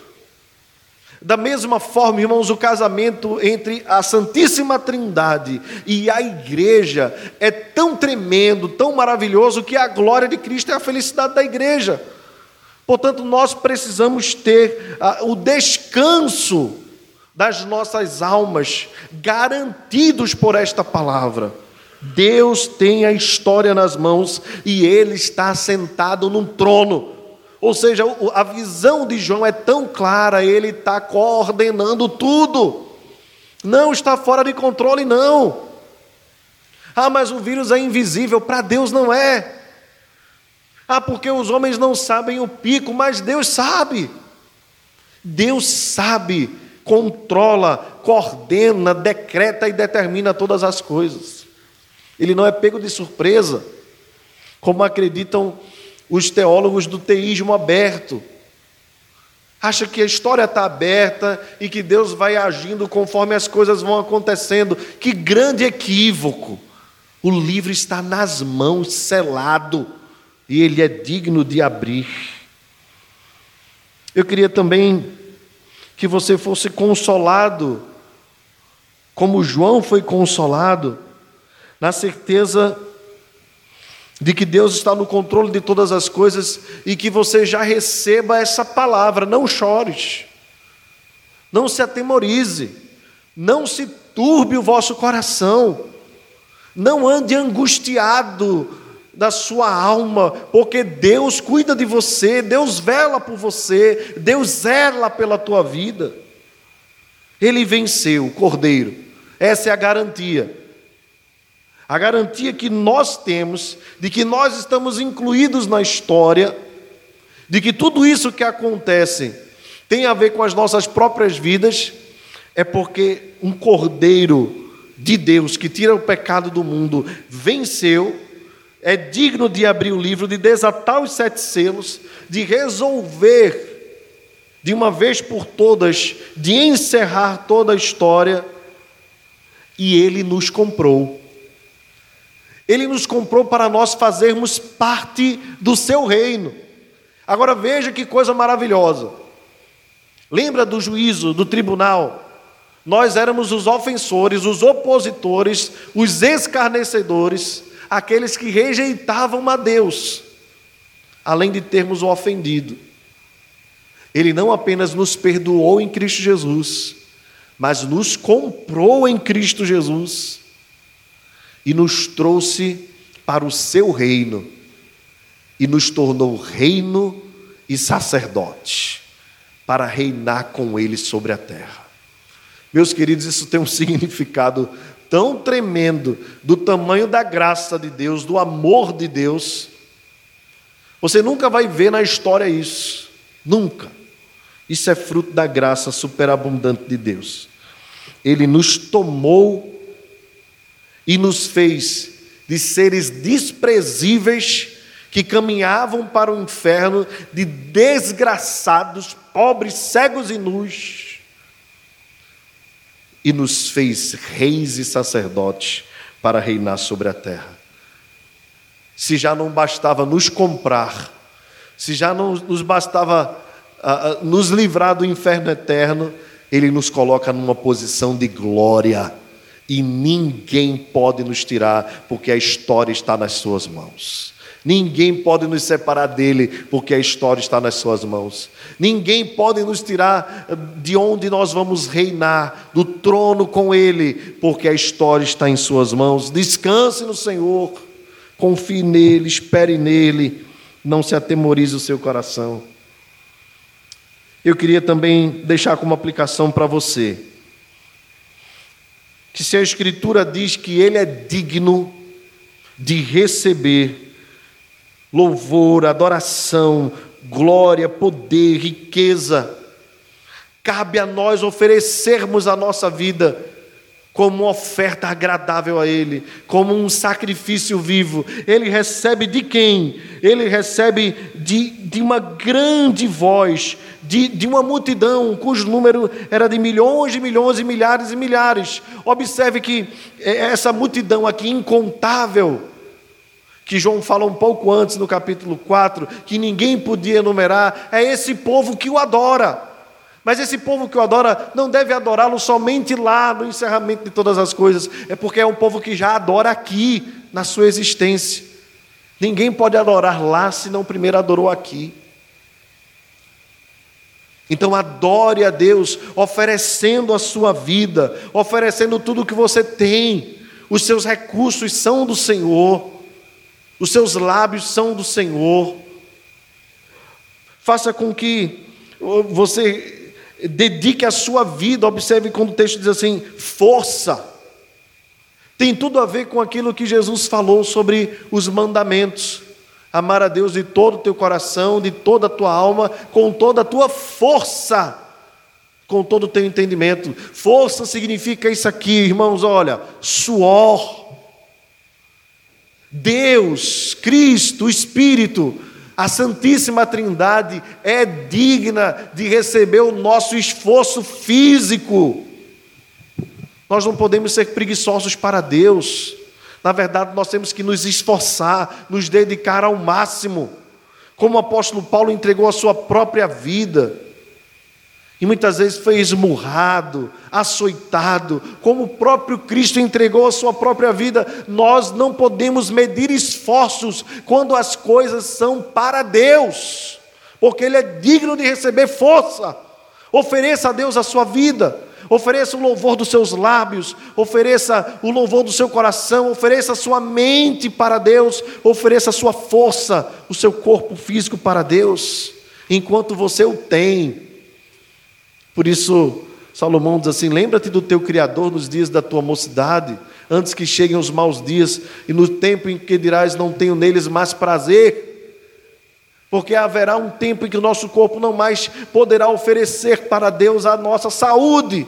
Da mesma forma, irmãos, o casamento entre a Santíssima Trindade e a igreja é tão tremendo, tão maravilhoso, que a glória de Cristo é a felicidade da igreja. Portanto, nós precisamos ter ah, o descanso das nossas almas, garantidos por esta palavra. Deus tem a história nas mãos e Ele está sentado num trono. Ou seja, a visão de João é tão clara, ele está coordenando tudo. Não está fora de controle, não. Ah, mas o vírus é invisível, para Deus não é. Ah, porque os homens não sabem o pico, mas Deus sabe. Deus sabe, controla, coordena, decreta e determina todas as coisas. Ele não é pego de surpresa, como acreditam os teólogos do teísmo aberto. Acha que a história está aberta e que Deus vai agindo conforme as coisas vão acontecendo. Que grande equívoco! O livro está nas mãos, selado, e ele é digno de abrir. Eu queria também que você fosse consolado, como João foi consolado, na certeza de que Deus está no controle de todas as coisas e que você já receba essa palavra. Não chores, não se atemorize, não se turbe o vosso coração, não ande angustiado da sua alma, porque Deus cuida de você, Deus vela por você, Deus zela pela tua vida. Ele venceu o cordeiro, essa é a garantia. A garantia que nós temos de que nós estamos incluídos na história, de que tudo isso que acontece tem a ver com as nossas próprias vidas, é porque um cordeiro de Deus que tira o pecado do mundo venceu é digno de abrir o livro, de desatar os sete selos, de resolver de uma vez por todas, de encerrar toda a história, e ele nos comprou. Ele nos comprou para nós fazermos parte do seu reino. Agora veja que coisa maravilhosa. Lembra do juízo, do tribunal? Nós éramos os ofensores, os opositores, os escarnecedores, aqueles que rejeitavam a Deus, além de termos o ofendido. Ele não apenas nos perdoou em Cristo Jesus, mas nos comprou em Cristo Jesus e nos trouxe para o seu reino e nos tornou reino e sacerdote para reinar com ele sobre a terra. Meus queridos, isso tem um significado tão tremendo do tamanho da graça de Deus, do amor de Deus. Você nunca vai ver na história isso, nunca. Isso é fruto da graça superabundante de Deus. Ele nos tomou e nos fez de seres desprezíveis que caminhavam para o inferno, de desgraçados, pobres, cegos e nus e nos fez reis e sacerdotes para reinar sobre a terra. Se já não bastava nos comprar, se já não nos bastava uh, nos livrar do inferno eterno, Ele nos coloca numa posição de glória e ninguém pode nos tirar, porque a história está nas Suas mãos. Ninguém pode nos separar dele, porque a história está nas suas mãos. Ninguém pode nos tirar de onde nós vamos reinar, do trono com ele, porque a história está em suas mãos. Descanse no Senhor, confie nele, espere nele, não se atemorize o seu coração. Eu queria também deixar como aplicação para você que se a Escritura diz que ele é digno de receber louvor, adoração, glória, poder, riqueza. Cabe a nós oferecermos a nossa vida como oferta agradável a Ele, como um sacrifício vivo. Ele recebe de quem? Ele recebe de, de uma grande voz, de, de uma multidão cujo número era de milhões e milhões e milhares e milhares. Observe que é, essa multidão aqui incontável que João fala um pouco antes no capítulo 4, que ninguém podia enumerar, é esse povo que o adora. Mas esse povo que o adora não deve adorá-lo somente lá no encerramento de todas as coisas, é porque é um povo que já adora aqui, na sua existência. Ninguém pode adorar lá se não primeiro adorou aqui. Então adore a Deus, oferecendo a sua vida, oferecendo tudo o que você tem. Os seus recursos são do Senhor os seus lábios são do Senhor. faça com que você dedique a sua vida, observe quando o texto diz assim: força. Tem tudo a ver com aquilo que Jesus falou sobre os mandamentos. Amar a Deus de todo o teu coração, de toda a tua alma, com toda a tua força, com todo o teu entendimento. Força significa isso aqui, irmãos, olha, suor. Deus, Cristo, Espírito, a Santíssima Trindade é digna de receber o nosso esforço físico. Nós não podemos ser preguiçosos para Deus. Na verdade, nós temos que nos esforçar, nos dedicar ao máximo. Como o apóstolo Paulo entregou a sua própria vida. E muitas vezes foi esmurrado, açoitado, como o próprio Cristo entregou a sua própria vida. Nós não podemos medir esforços quando as coisas são para Deus, porque Ele é digno de receber força. Ofereça a Deus a sua vida, ofereça o louvor dos seus lábios, ofereça o louvor do seu coração, ofereça a sua mente para Deus, ofereça a sua força, o seu corpo físico para Deus, enquanto você o tem. Por isso, Salomão diz assim: lembra-te do teu Criador nos dias da tua mocidade, antes que cheguem os maus dias, e no tempo em que dirás, não tenho neles mais prazer porque haverá um tempo em que o nosso corpo não mais poderá oferecer para Deus a nossa saúde.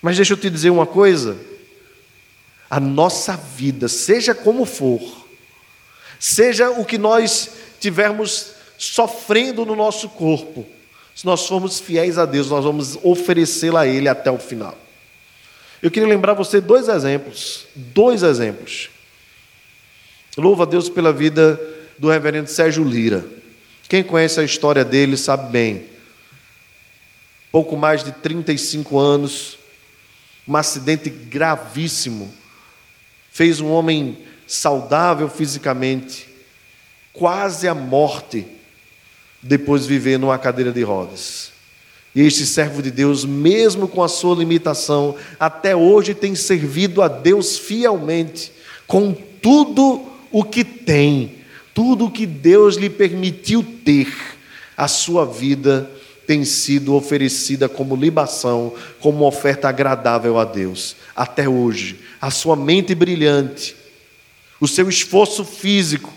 Mas deixa eu te dizer uma coisa: a nossa vida, seja como for, seja o que nós tivermos sofrendo no nosso corpo, se nós formos fiéis a Deus, nós vamos oferecê-la a Ele até o final. Eu queria lembrar você dois exemplos, dois exemplos. Louva a Deus pela vida do reverendo Sérgio Lira. Quem conhece a história dele sabe bem. Pouco mais de 35 anos, um acidente gravíssimo, fez um homem saudável fisicamente, quase à morte, depois viver numa cadeira de rodas. E este servo de Deus, mesmo com a sua limitação, até hoje tem servido a Deus fielmente, com tudo o que tem tudo o que Deus lhe permitiu ter, a sua vida tem sido oferecida como libação, como oferta agradável a Deus. Até hoje, a sua mente brilhante, o seu esforço físico.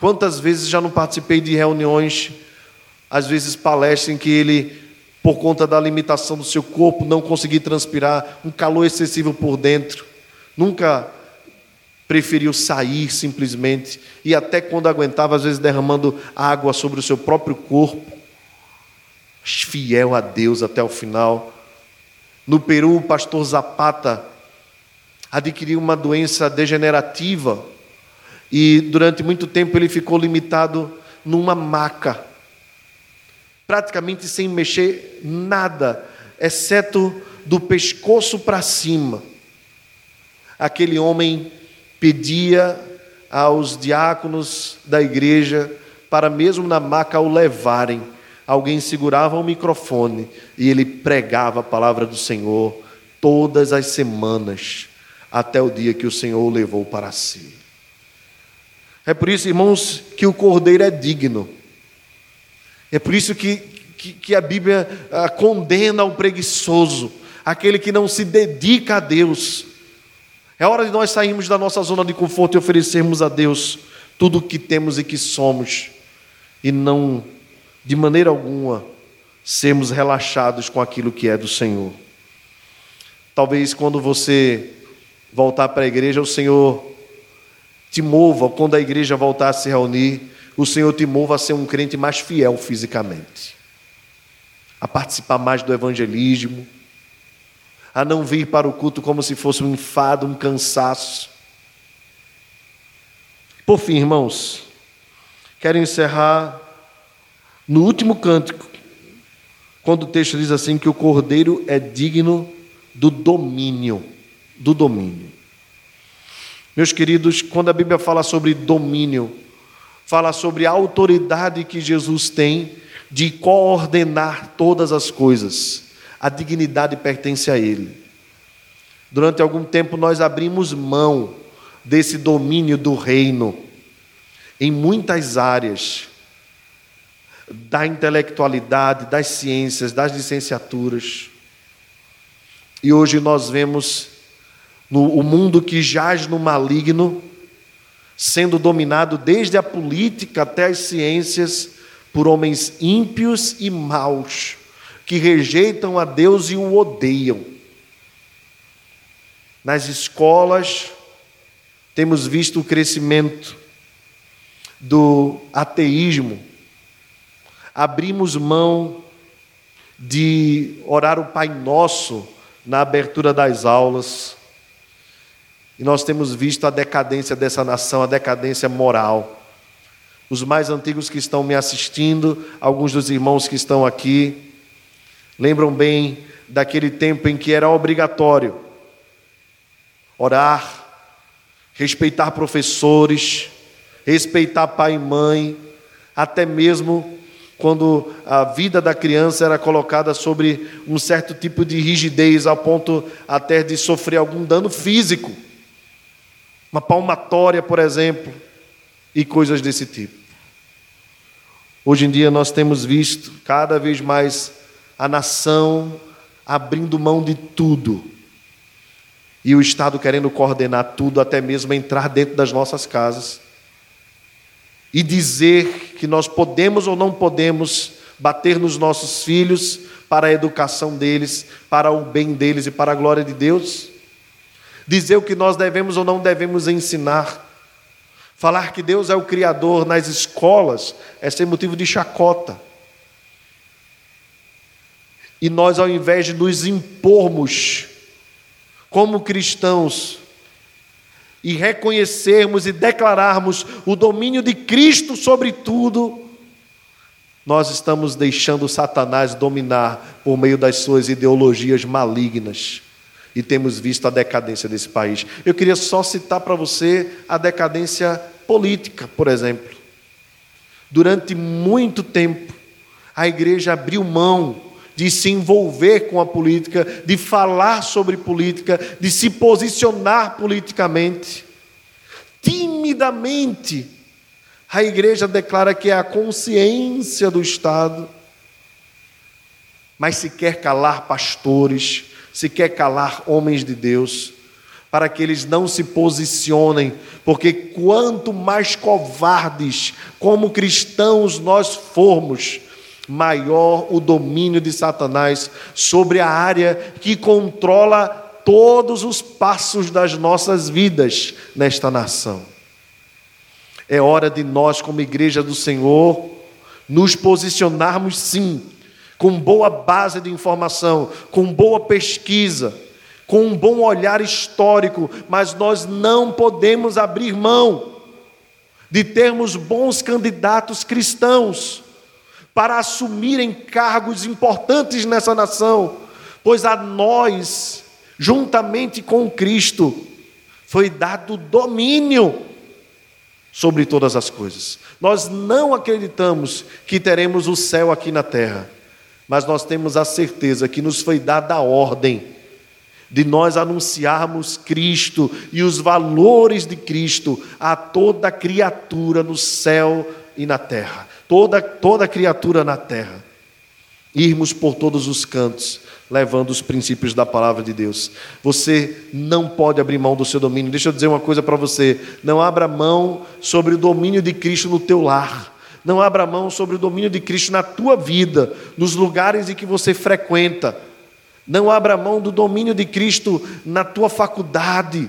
Quantas vezes já não participei de reuniões, às vezes palestras em que ele, por conta da limitação do seu corpo, não conseguia transpirar, um calor excessivo por dentro. Nunca preferiu sair simplesmente e até quando aguentava, às vezes derramando água sobre o seu próprio corpo, fiel a Deus até o final. No Peru, o pastor Zapata adquiriu uma doença degenerativa e durante muito tempo ele ficou limitado numa maca, praticamente sem mexer nada, exceto do pescoço para cima. Aquele homem pedia aos diáconos da igreja para mesmo na maca o levarem. Alguém segurava o microfone e ele pregava a palavra do Senhor todas as semanas, até o dia que o Senhor o levou para si. É por isso, irmãos, que o cordeiro é digno. É por isso que, que, que a Bíblia ah, condena o preguiçoso, aquele que não se dedica a Deus é hora de nós sairmos da nossa zona de conforto e oferecermos a Deus tudo o que temos e que somos, e não, de maneira alguma, sermos relaxados com aquilo que é do Senhor. Talvez quando você voltar para a igreja, o Senhor te mova, quando a igreja voltar a se reunir, o Senhor te mova a ser um crente mais fiel fisicamente, a participar mais do evangelismo, a não vir para o culto como se fosse um enfado, um cansaço. Por fim, irmãos, quero encerrar no último cântico, quando o texto diz assim que o cordeiro é digno do domínio, do domínio. Meus queridos, quando a Bíblia fala sobre domínio, fala sobre a autoridade que Jesus tem de coordenar todas as coisas a dignidade pertence a Ele. Durante algum tempo nós abrimos mão desse domínio do reino em muitas áreas. Da intelectualidade, das ciências, das licenciaturas. E hoje nós vemos no, o mundo que jaz no maligno, sendo dominado desde a política até as ciências por homens ímpios e maus, que rejeitam a Deus e o odeiam. Nas escolas, temos visto o crescimento do ateísmo, abrimos mão de orar o Pai Nosso na abertura das aulas, e nós temos visto a decadência dessa nação, a decadência moral. Os mais antigos que estão me assistindo, alguns dos irmãos que estão aqui, lembram bem daquele tempo em que era obrigatório orar, respeitar professores, respeitar pai e mãe, até mesmo quando a vida da criança era colocada sobre um certo tipo de rigidez, ao ponto até de sofrer algum dano físico uma palmatória, por exemplo, e coisas desse tipo. Hoje em dia nós temos visto cada vez mais a nação abrindo mão de tudo e o Estado querendo coordenar tudo, até mesmo entrar dentro das nossas casas e dizer que nós podemos ou não podemos bater nos nossos filhos para a educação deles, para o bem deles e para a glória de Deus dizer o que nós devemos ou não devemos ensinar. Falar que Deus é o Criador nas escolas é ser motivo de chacota. E nós, ao invés de nos impormos como cristãos e reconhecermos e declararmos o domínio de Cristo sobre tudo, nós estamos deixando Satanás dominar por meio das suas ideologias malignas e temos visto a decadência desse país. Eu queria só citar para você a decadência política, por exemplo. Durante muito tempo, a igreja abriu mão de se envolver com a política, de falar sobre política, de se posicionar politicamente. Timidamente, a igreja declara que é a consciência do Estado, mas se quer calar pastores, se quer calar homens de Deus, para que eles não se posicionem, porque quanto mais covardes como cristãos nós formos, maior o domínio de Satanás sobre a área que controla todos os passos das nossas vidas nesta nação. É hora de nós, como igreja do Senhor, nos posicionarmos sim com boa base de informação, com boa pesquisa, com um bom olhar histórico, mas nós não podemos abrir mão de termos bons candidatos cristãos para assumirem cargos importantes nessa nação, pois a nós, juntamente com Cristo, foi dado domínio sobre todas as coisas. Nós não acreditamos que teremos o céu aqui na terra mas nós temos a certeza que nos foi dada a ordem de nós anunciarmos Cristo e os valores de Cristo a toda criatura no céu e na terra, toda, toda criatura na terra. Irmos por todos os cantos, levando os princípios da palavra de Deus. Você não pode abrir mão do seu domínio. Deixa eu dizer uma coisa para você: não abra mão sobre o domínio de Cristo no teu lar. Não abra mão sobre o domínio de Cristo na tua vida, nos lugares em que você frequenta. Não abra mão do domínio de Cristo na tua faculdade.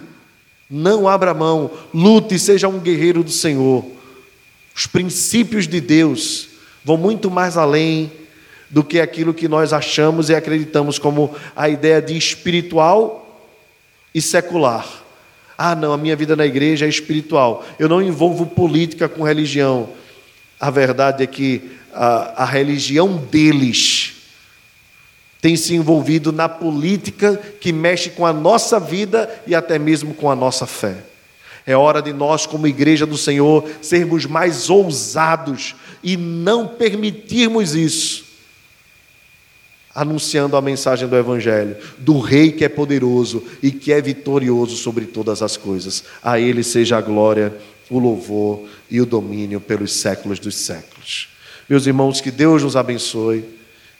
Não abra mão. Lute, seja um guerreiro do Senhor. Os princípios de Deus vão muito mais além do que aquilo que nós achamos e acreditamos como a ideia de espiritual e secular. Ah, não, a minha vida na igreja é espiritual. Eu não envolvo política com religião. A verdade é que a, a religião deles tem se envolvido na política que mexe com a nossa vida e até mesmo com a nossa fé. É hora de nós, como igreja do Senhor, sermos mais ousados e não permitirmos isso, anunciando a mensagem do Evangelho, do Rei que é poderoso e que é vitorioso sobre todas as coisas. A Ele seja a glória, o louvor e o domínio pelos séculos dos séculos. Meus irmãos, que Deus nos abençoe,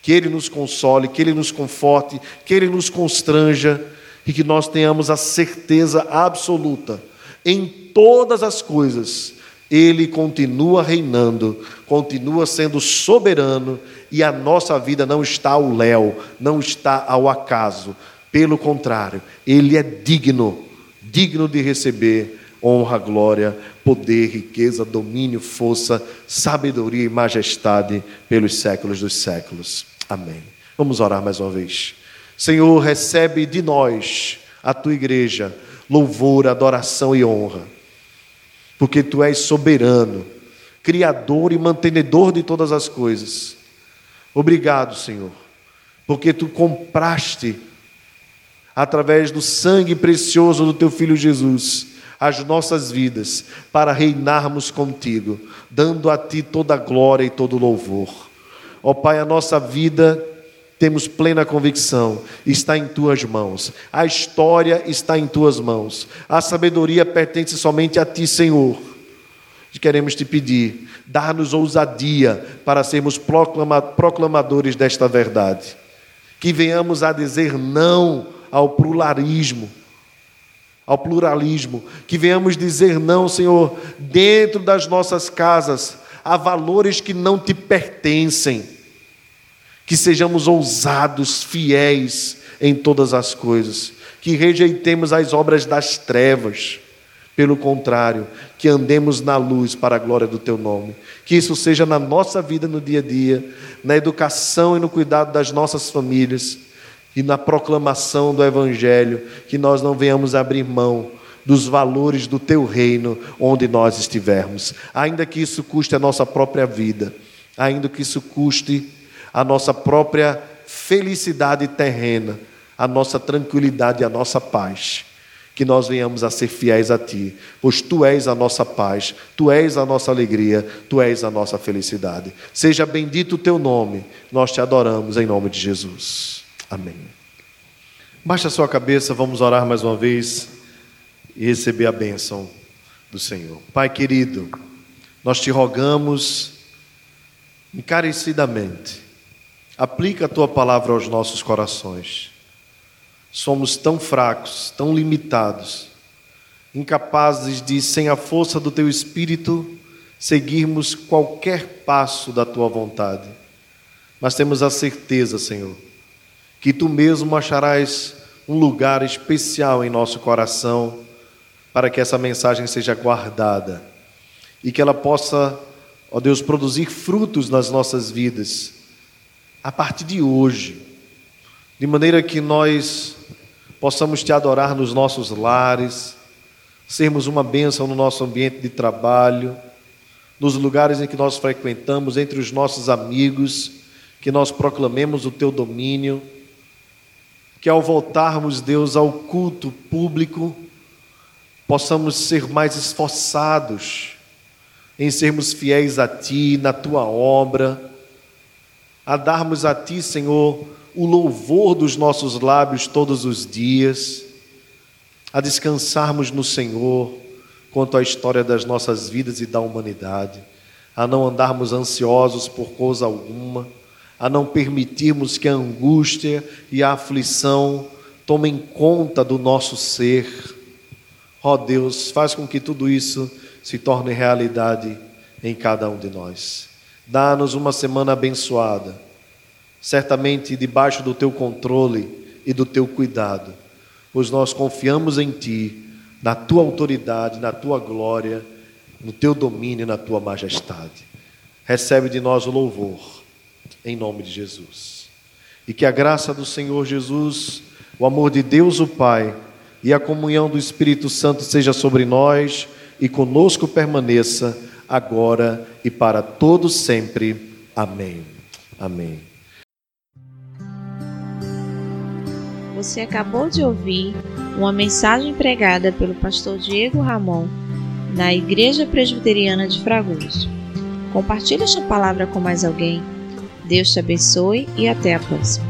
que Ele nos console, que Ele nos conforte, que Ele nos constranja e que nós tenhamos a certeza absoluta em todas as coisas. Ele continua reinando, continua sendo soberano e a nossa vida não está ao léu, não está ao acaso. Pelo contrário, Ele é digno, digno de receber honra, glória, poder, riqueza, domínio, força, sabedoria e majestade pelos séculos dos séculos. Amém. Vamos orar mais uma vez. Senhor, recebe de nós, a tua igreja, louvor, adoração e honra, porque tu és soberano, criador e mantenedor de todas as coisas. Obrigado, Senhor, porque tu compraste através do sangue precioso do teu filho Jesus as nossas vidas para reinarmos contigo, dando a ti toda a glória e todo o louvor. Ó Pai, a nossa vida temos plena convicção, está em tuas mãos. A história está em tuas mãos. A sabedoria pertence somente a ti, Senhor. E queremos te pedir, dá-nos ousadia para sermos proclamadores desta verdade. Que venhamos a dizer não ao pluralismo, ao pluralismo, que venhamos dizer não, Senhor, dentro das nossas casas, a valores que não te pertencem, que sejamos ousados, fiéis em todas as coisas, que rejeitemos as obras das trevas, pelo contrário, que andemos na luz para a glória do teu nome. Que isso seja na nossa vida no dia a dia, na educação e no cuidado das nossas famílias e na proclamação do Evangelho, que nós não venhamos abrir mão dos valores do teu reino onde nós estivermos, ainda que isso custe a nossa própria vida, ainda que isso custe a nossa própria felicidade terrena, a nossa tranquilidade e a nossa paz. Que nós venhamos a ser fiéis a Ti, pois Tu és a nossa paz, Tu és a nossa alegria, Tu és a nossa felicidade. Seja bendito o Teu nome, nós te adoramos em nome de Jesus. Amém. Baixa a sua cabeça, vamos orar mais uma vez e receber a bênção do Senhor. Pai querido, nós te rogamos encarecidamente, aplica a tua palavra aos nossos corações. Somos tão fracos, tão limitados, incapazes de, sem a força do teu espírito, seguirmos qualquer passo da tua vontade. Mas temos a certeza, Senhor, que tu mesmo acharás um lugar especial em nosso coração para que essa mensagem seja guardada e que ela possa, ó Deus, produzir frutos nas nossas vidas a partir de hoje, de maneira que nós possamos te adorar nos nossos lares, sermos uma bênção no nosso ambiente de trabalho, nos lugares em que nós frequentamos, entre os nossos amigos, que nós proclamemos o teu domínio que ao voltarmos, Deus, ao culto público, possamos ser mais esforçados em sermos fiéis a Ti, na Tua obra, a darmos a Ti, Senhor, o louvor dos nossos lábios todos os dias, a descansarmos no Senhor quanto à história das nossas vidas e da humanidade, a não andarmos ansiosos por coisa alguma a não permitirmos que a angústia e a aflição tomem conta do nosso ser. Ó oh Deus, faz com que tudo isso se torne realidade em cada um de nós. Dá-nos uma semana abençoada, certamente debaixo do teu controle e do teu cuidado, pois nós confiamos em Ti, na Tua autoridade, na Tua glória, no Teu domínio e na Tua majestade. Recebe de nós o louvor em nome de Jesus. E que a graça do Senhor Jesus, o amor de Deus o Pai e a comunhão do Espírito Santo seja sobre nós e conosco permaneça agora e para todos sempre. Amém. Amém. Você acabou de ouvir uma mensagem pregada pelo pastor Diego Ramon na Igreja Presbiteriana de Fragoso. Compartilhe esta palavra com mais alguém Deus te abençoe e até a próxima.